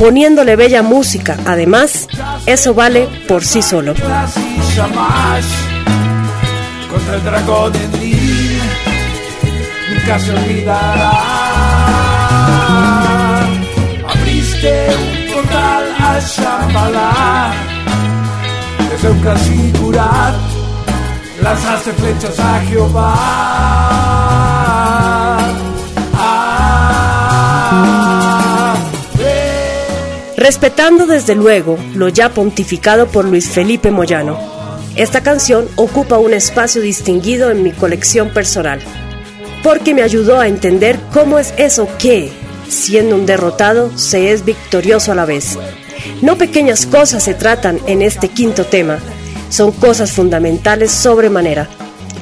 poniéndole bella música. Además, eso vale por sí solo. Contra el dragón en mí, nunca se olvidará. Abriste un portal a Shambhala, nunca curar, lanzaste flechas a Jehová. Respetando desde luego lo ya pontificado por Luis Felipe Moyano, esta canción ocupa un espacio distinguido en mi colección personal, porque me ayudó a entender cómo es eso que, siendo un derrotado, se es victorioso a la vez. No pequeñas cosas se tratan en este quinto tema, son cosas fundamentales sobremanera.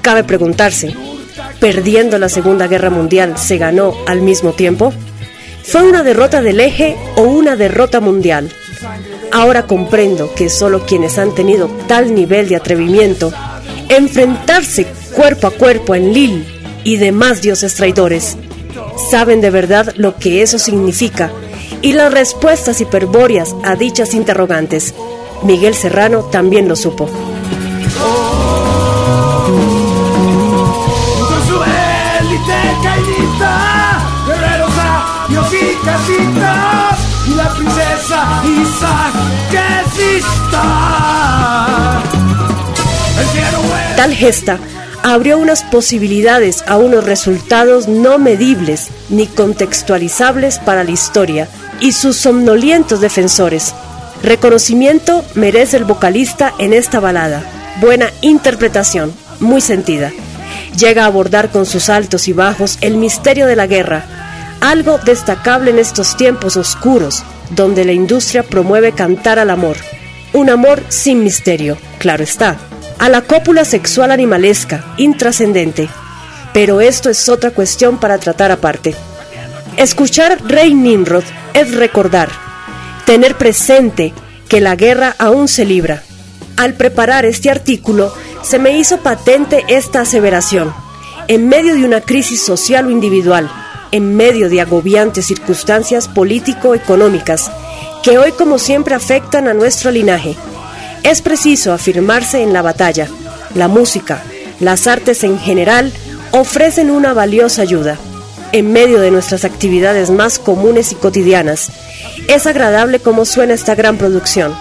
Cabe preguntarse, ¿perdiendo la Segunda Guerra Mundial se ganó al mismo tiempo? ¿Fue una derrota del eje o una derrota mundial? Ahora comprendo que solo quienes han tenido tal nivel de atrevimiento, enfrentarse cuerpo a cuerpo en Lille y demás dioses traidores, saben de verdad lo que eso significa y las respuestas hiperbóreas a dichas interrogantes. Miguel Serrano también lo supo. La princesa Tal gesta abrió unas posibilidades a unos resultados no medibles ni contextualizables para la historia y sus somnolientos defensores. Reconocimiento merece el vocalista en esta balada. Buena interpretación, muy sentida. Llega a abordar con sus altos y bajos el misterio de la guerra, algo destacable en estos tiempos oscuros, donde la industria promueve cantar al amor. Un amor sin misterio, claro está a la cópula sexual animalesca, intrascendente. Pero esto es otra cuestión para tratar aparte. Escuchar Rey Nimrod es recordar, tener presente que la guerra aún se libra. Al preparar este artículo, se me hizo patente esta aseveración. En medio de una crisis social o individual, en medio de agobiantes circunstancias político-económicas, que hoy como siempre afectan a nuestro linaje, es preciso afirmarse en la batalla. La música, las artes en general, ofrecen una valiosa ayuda. En medio de nuestras actividades más comunes y cotidianas, es agradable cómo suena esta gran producción.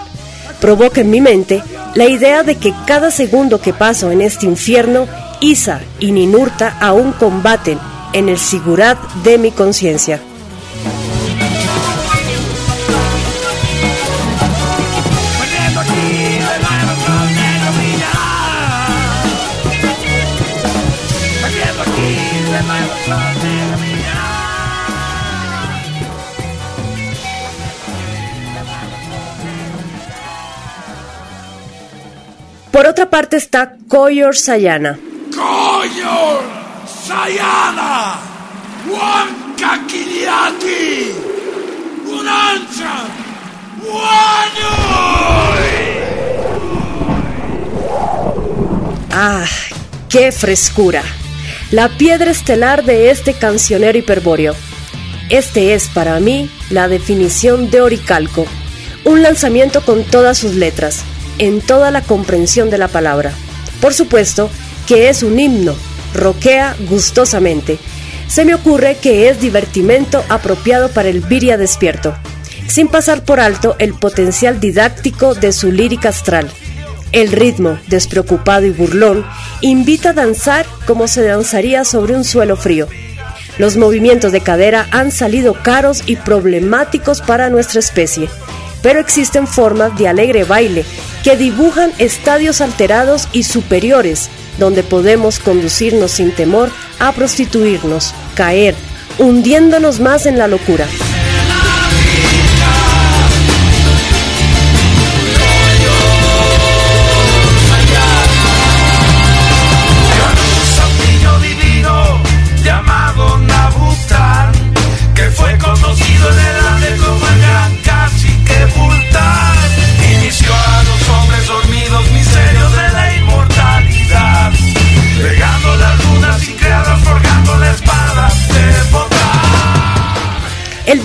Provoca en mi mente la idea de que cada segundo que paso en este infierno, Isa y Ninurta aún combaten en el sigurat de mi conciencia. Por otra parte está Koyor Sayana. ¡Koyor Sayana! ¡Wankakiliati! ¡Unancha! ¡Ah! ¡Qué frescura! La piedra estelar de este cancionero hiperbóreo. Este es para mí la definición de Oricalco, un lanzamiento con todas sus letras, en toda la comprensión de la palabra. Por supuesto que es un himno, roquea gustosamente. Se me ocurre que es divertimento apropiado para el viria despierto, sin pasar por alto el potencial didáctico de su lírica astral. El ritmo, despreocupado y burlón, invita a danzar como se danzaría sobre un suelo frío. Los movimientos de cadera han salido caros y problemáticos para nuestra especie pero existen formas de alegre baile que dibujan estadios alterados y superiores, donde podemos conducirnos sin temor a prostituirnos, caer, hundiéndonos más en la locura.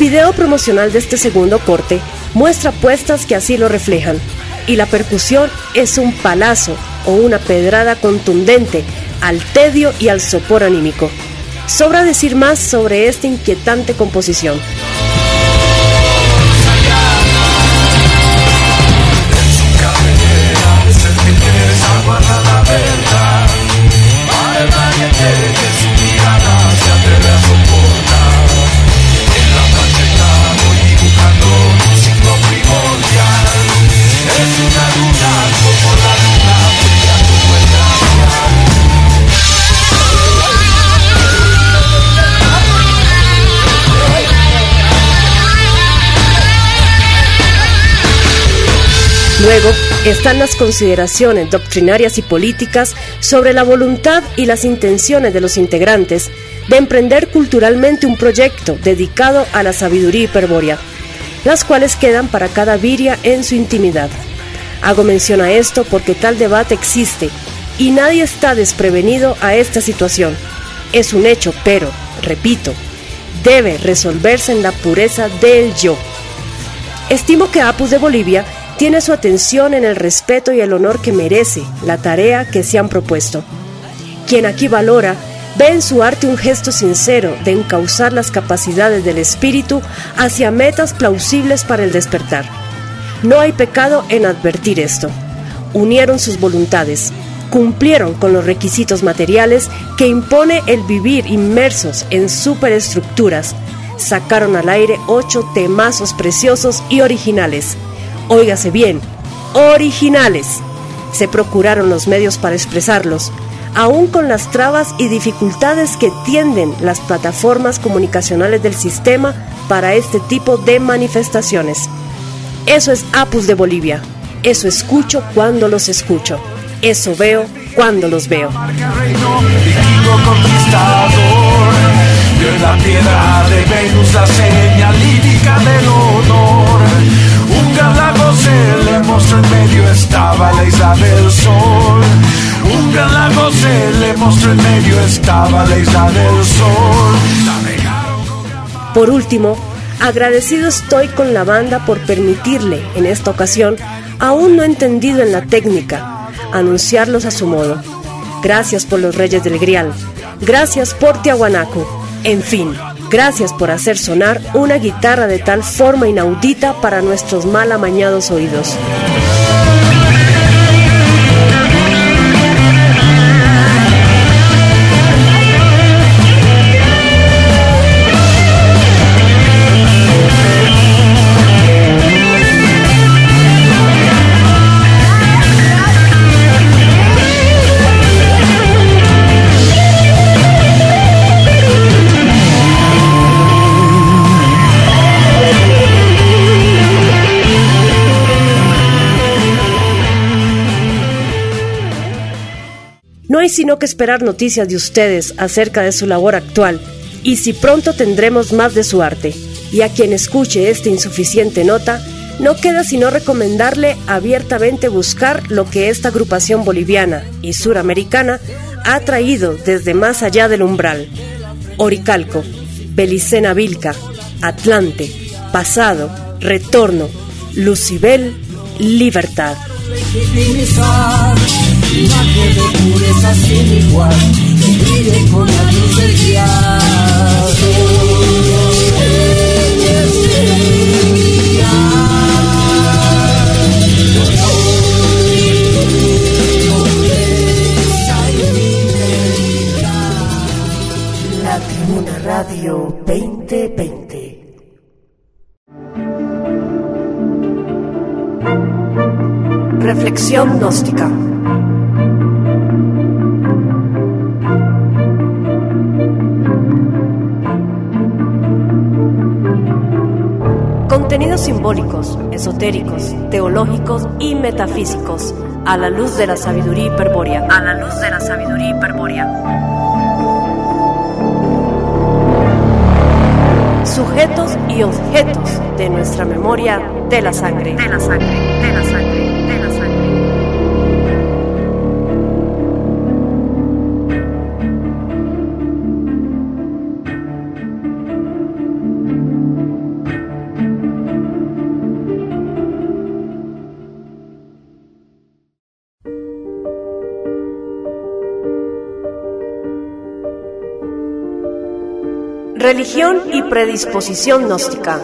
Video promocional de este segundo corte muestra puestas que así lo reflejan, y la percusión es un palazo o una pedrada contundente al tedio y al sopor anímico. Sobra decir más sobre esta inquietante composición. Luego están las consideraciones doctrinarias y políticas sobre la voluntad y las intenciones de los integrantes de emprender culturalmente un proyecto dedicado a la sabiduría hiperbórea, las cuales quedan para cada viria en su intimidad. Hago mención a esto porque tal debate existe y nadie está desprevenido a esta situación. Es un hecho, pero, repito, debe resolverse en la pureza del yo. Estimo que Apus de Bolivia tiene su atención en el respeto y el honor que merece la tarea que se han propuesto. Quien aquí valora ve en su arte un gesto sincero de encauzar las capacidades del espíritu hacia metas plausibles para el despertar. No hay pecado en advertir esto. Unieron sus voluntades, cumplieron con los requisitos materiales que impone el vivir inmersos en superestructuras. Sacaron al aire ocho temazos preciosos y originales. Óigase bien, originales. Se procuraron los medios para expresarlos, aún con las trabas y dificultades que tienden las plataformas comunicacionales del sistema para este tipo de manifestaciones. Eso es Apus de Bolivia. Eso escucho cuando los escucho. Eso veo cuando los veo. Se le mostró en medio, estaba la isla del sol. Un galago se le mostró en medio, estaba la isla del sol. Por último, agradecido estoy con la banda por permitirle, en esta ocasión, aún no entendido en la técnica, anunciarlos a su modo. Gracias por los Reyes del Grial. Gracias por Tiahuanaco. En fin, gracias por hacer sonar una guitarra de tal forma inaudita para nuestros mal amañados oídos. Sino que esperar noticias de ustedes acerca de su labor actual y si pronto tendremos más de su arte. Y a quien escuche esta insuficiente nota, no queda sino recomendarle abiertamente buscar lo que esta agrupación boliviana y suramericana ha traído desde más allá del umbral. Oricalco, Belicena Vilca, Atlante, Pasado, Retorno, Lucibel, Libertad imagen de pureza sin igual, que brille con la luz del Radio 2020 Reflexión gnóstica. Contenidos simbólicos, esotéricos, teológicos y metafísicos a la luz de la sabiduría hiperbórea. A la luz de la sabiduría hiperbórea. Sujetos y objetos de nuestra memoria de la sangre. De la sangre, de la sangre, Religión y predisposición gnóstica.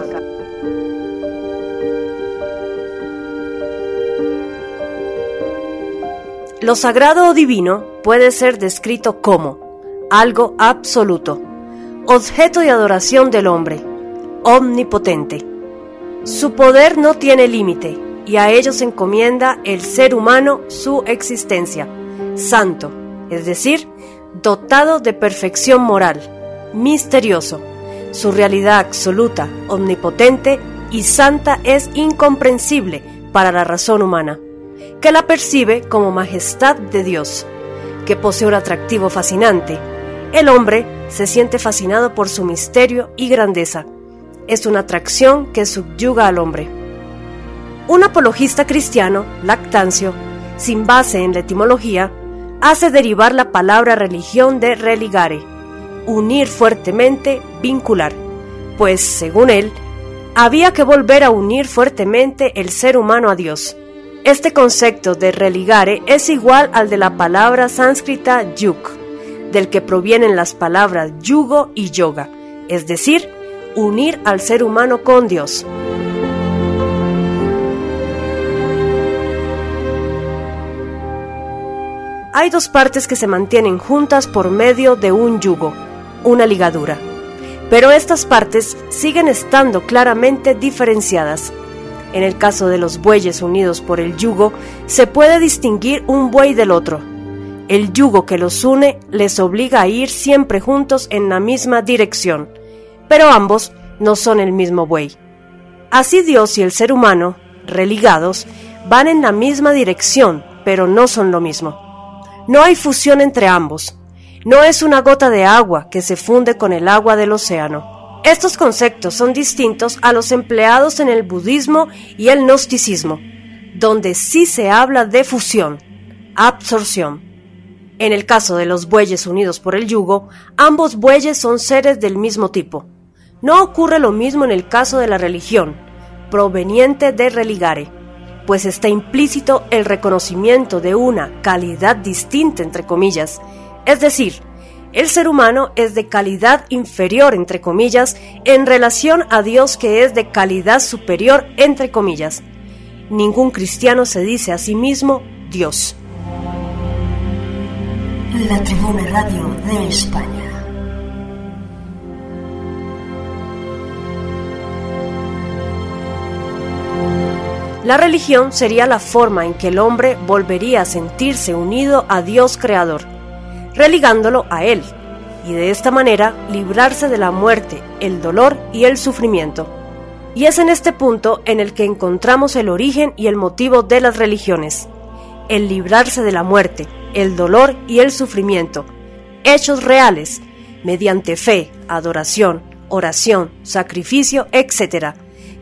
Lo sagrado o divino puede ser descrito como algo absoluto, objeto de adoración del hombre, omnipotente. Su poder no tiene límite y a ello se encomienda el ser humano su existencia, santo, es decir, dotado de perfección moral, misterioso. Su realidad absoluta, omnipotente y santa es incomprensible para la razón humana, que la percibe como majestad de Dios, que posee un atractivo fascinante. El hombre se siente fascinado por su misterio y grandeza. Es una atracción que subyuga al hombre. Un apologista cristiano, Lactancio, sin base en la etimología, hace derivar la palabra religión de religare, unir fuertemente, vincular, pues, según él, había que volver a unir fuertemente el ser humano a Dios. Este concepto de religare es igual al de la palabra sánscrita yuk, del que provienen las palabras yugo y yoga, es decir, unir al ser humano con Dios. Hay dos partes que se mantienen juntas por medio de un yugo, una ligadura. Pero estas partes siguen estando claramente diferenciadas. En el caso de los bueyes unidos por el yugo, se puede distinguir un buey del otro. El yugo que los une les obliga a ir siempre juntos en la misma dirección, pero ambos no son el mismo buey. Así Dios y el ser humano, religados, van en la misma dirección, pero no son lo mismo. No hay fusión entre ambos. No es una gota de agua que se funde con el agua del océano. Estos conceptos son distintos a los empleados en el budismo y el gnosticismo, donde sí se habla de fusión, absorción. En el caso de los bueyes unidos por el yugo, ambos bueyes son seres del mismo tipo. No ocurre lo mismo en el caso de la religión, proveniente de religare pues está implícito el reconocimiento de una calidad distinta, entre comillas. Es decir, el ser humano es de calidad inferior, entre comillas, en relación a Dios que es de calidad superior, entre comillas. Ningún cristiano se dice a sí mismo Dios. La Tribuna Radio de España. La religión sería la forma en que el hombre volvería a sentirse unido a Dios Creador, religándolo a Él, y de esta manera librarse de la muerte, el dolor y el sufrimiento. Y es en este punto en el que encontramos el origen y el motivo de las religiones, el librarse de la muerte, el dolor y el sufrimiento, hechos reales, mediante fe, adoración, oración, sacrificio, etc.,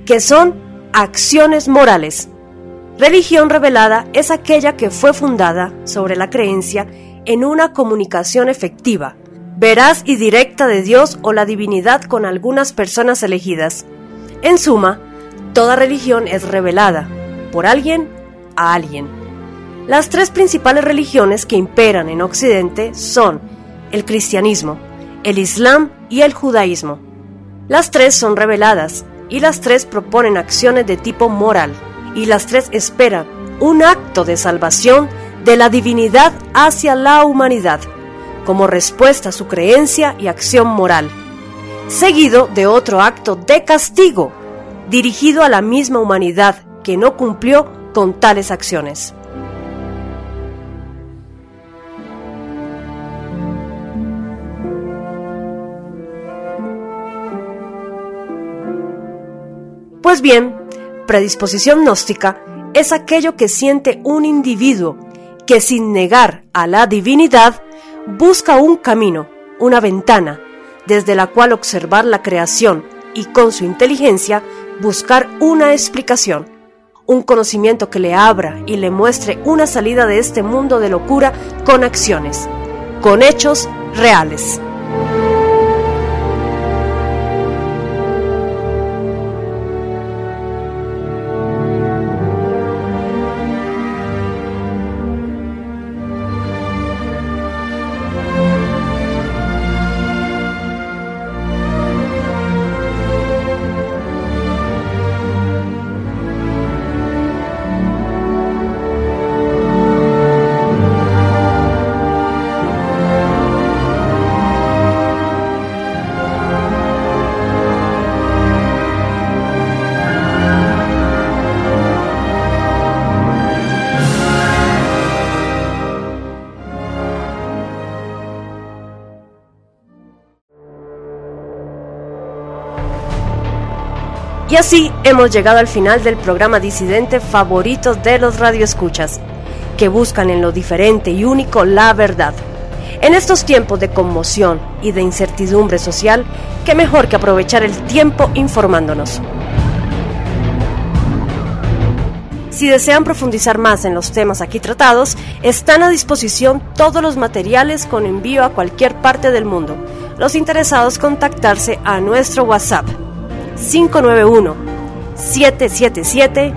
que son acciones morales. Religión revelada es aquella que fue fundada sobre la creencia en una comunicación efectiva, veraz y directa de Dios o la divinidad con algunas personas elegidas. En suma, toda religión es revelada por alguien a alguien. Las tres principales religiones que imperan en Occidente son el cristianismo, el islam y el judaísmo. Las tres son reveladas y las tres proponen acciones de tipo moral, y las tres esperan un acto de salvación de la divinidad hacia la humanidad, como respuesta a su creencia y acción moral, seguido de otro acto de castigo, dirigido a la misma humanidad que no cumplió con tales acciones. Pues bien, predisposición gnóstica es aquello que siente un individuo que sin negar a la divinidad busca un camino, una ventana, desde la cual observar la creación y con su inteligencia buscar una explicación, un conocimiento que le abra y le muestre una salida de este mundo de locura con acciones, con hechos reales. Y así hemos llegado al final del programa disidente favorito de los radioescuchas, que buscan en lo diferente y único la verdad. En estos tiempos de conmoción y de incertidumbre social, qué mejor que aprovechar el tiempo informándonos. Si desean profundizar más en los temas aquí tratados, están a disposición todos los materiales con envío a cualquier parte del mundo. Los interesados contactarse a nuestro WhatsApp 591 777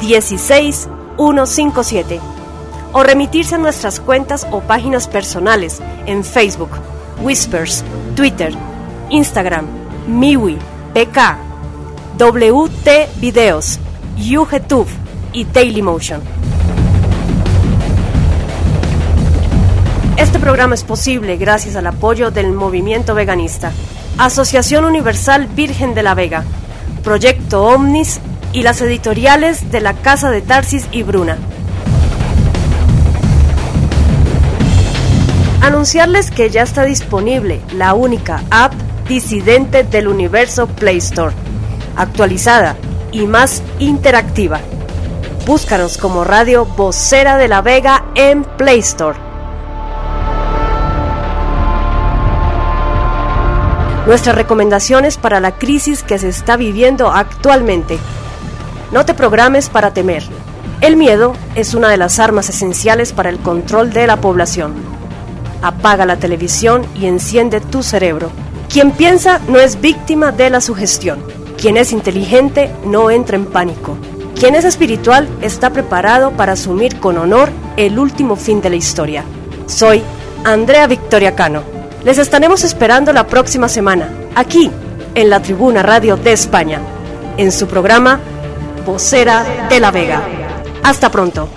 16157 o remitirse a nuestras cuentas o páginas personales en Facebook, Whispers, Twitter, Instagram, Miwi, PK, WT Videos, YouTube y Dailymotion. Este programa es posible gracias al apoyo del movimiento veganista, Asociación Universal Virgen de la Vega, Proyecto Omnis y las editoriales de la Casa de Tarsis y Bruna. Anunciarles que ya está disponible la única app disidente del universo Play Store, actualizada y más interactiva Búscanos como Radio Vocera de la Vega en Play Store. Nuestras recomendaciones para la crisis que se está viviendo actualmente. No te programes para temer. El miedo es una de las armas esenciales para el control de la población. Apaga la televisión y enciende tu cerebro. Quien piensa no es víctima de la sugestión. Quien es inteligente no entra en pánico. Quien es espiritual está preparado para asumir con honor el último fin de la historia. Soy Andrea Victoria Cano. Les estaremos esperando la próxima semana, aquí, en la Tribuna Radio de España, en su programa Vocera de la Vega. Hasta pronto.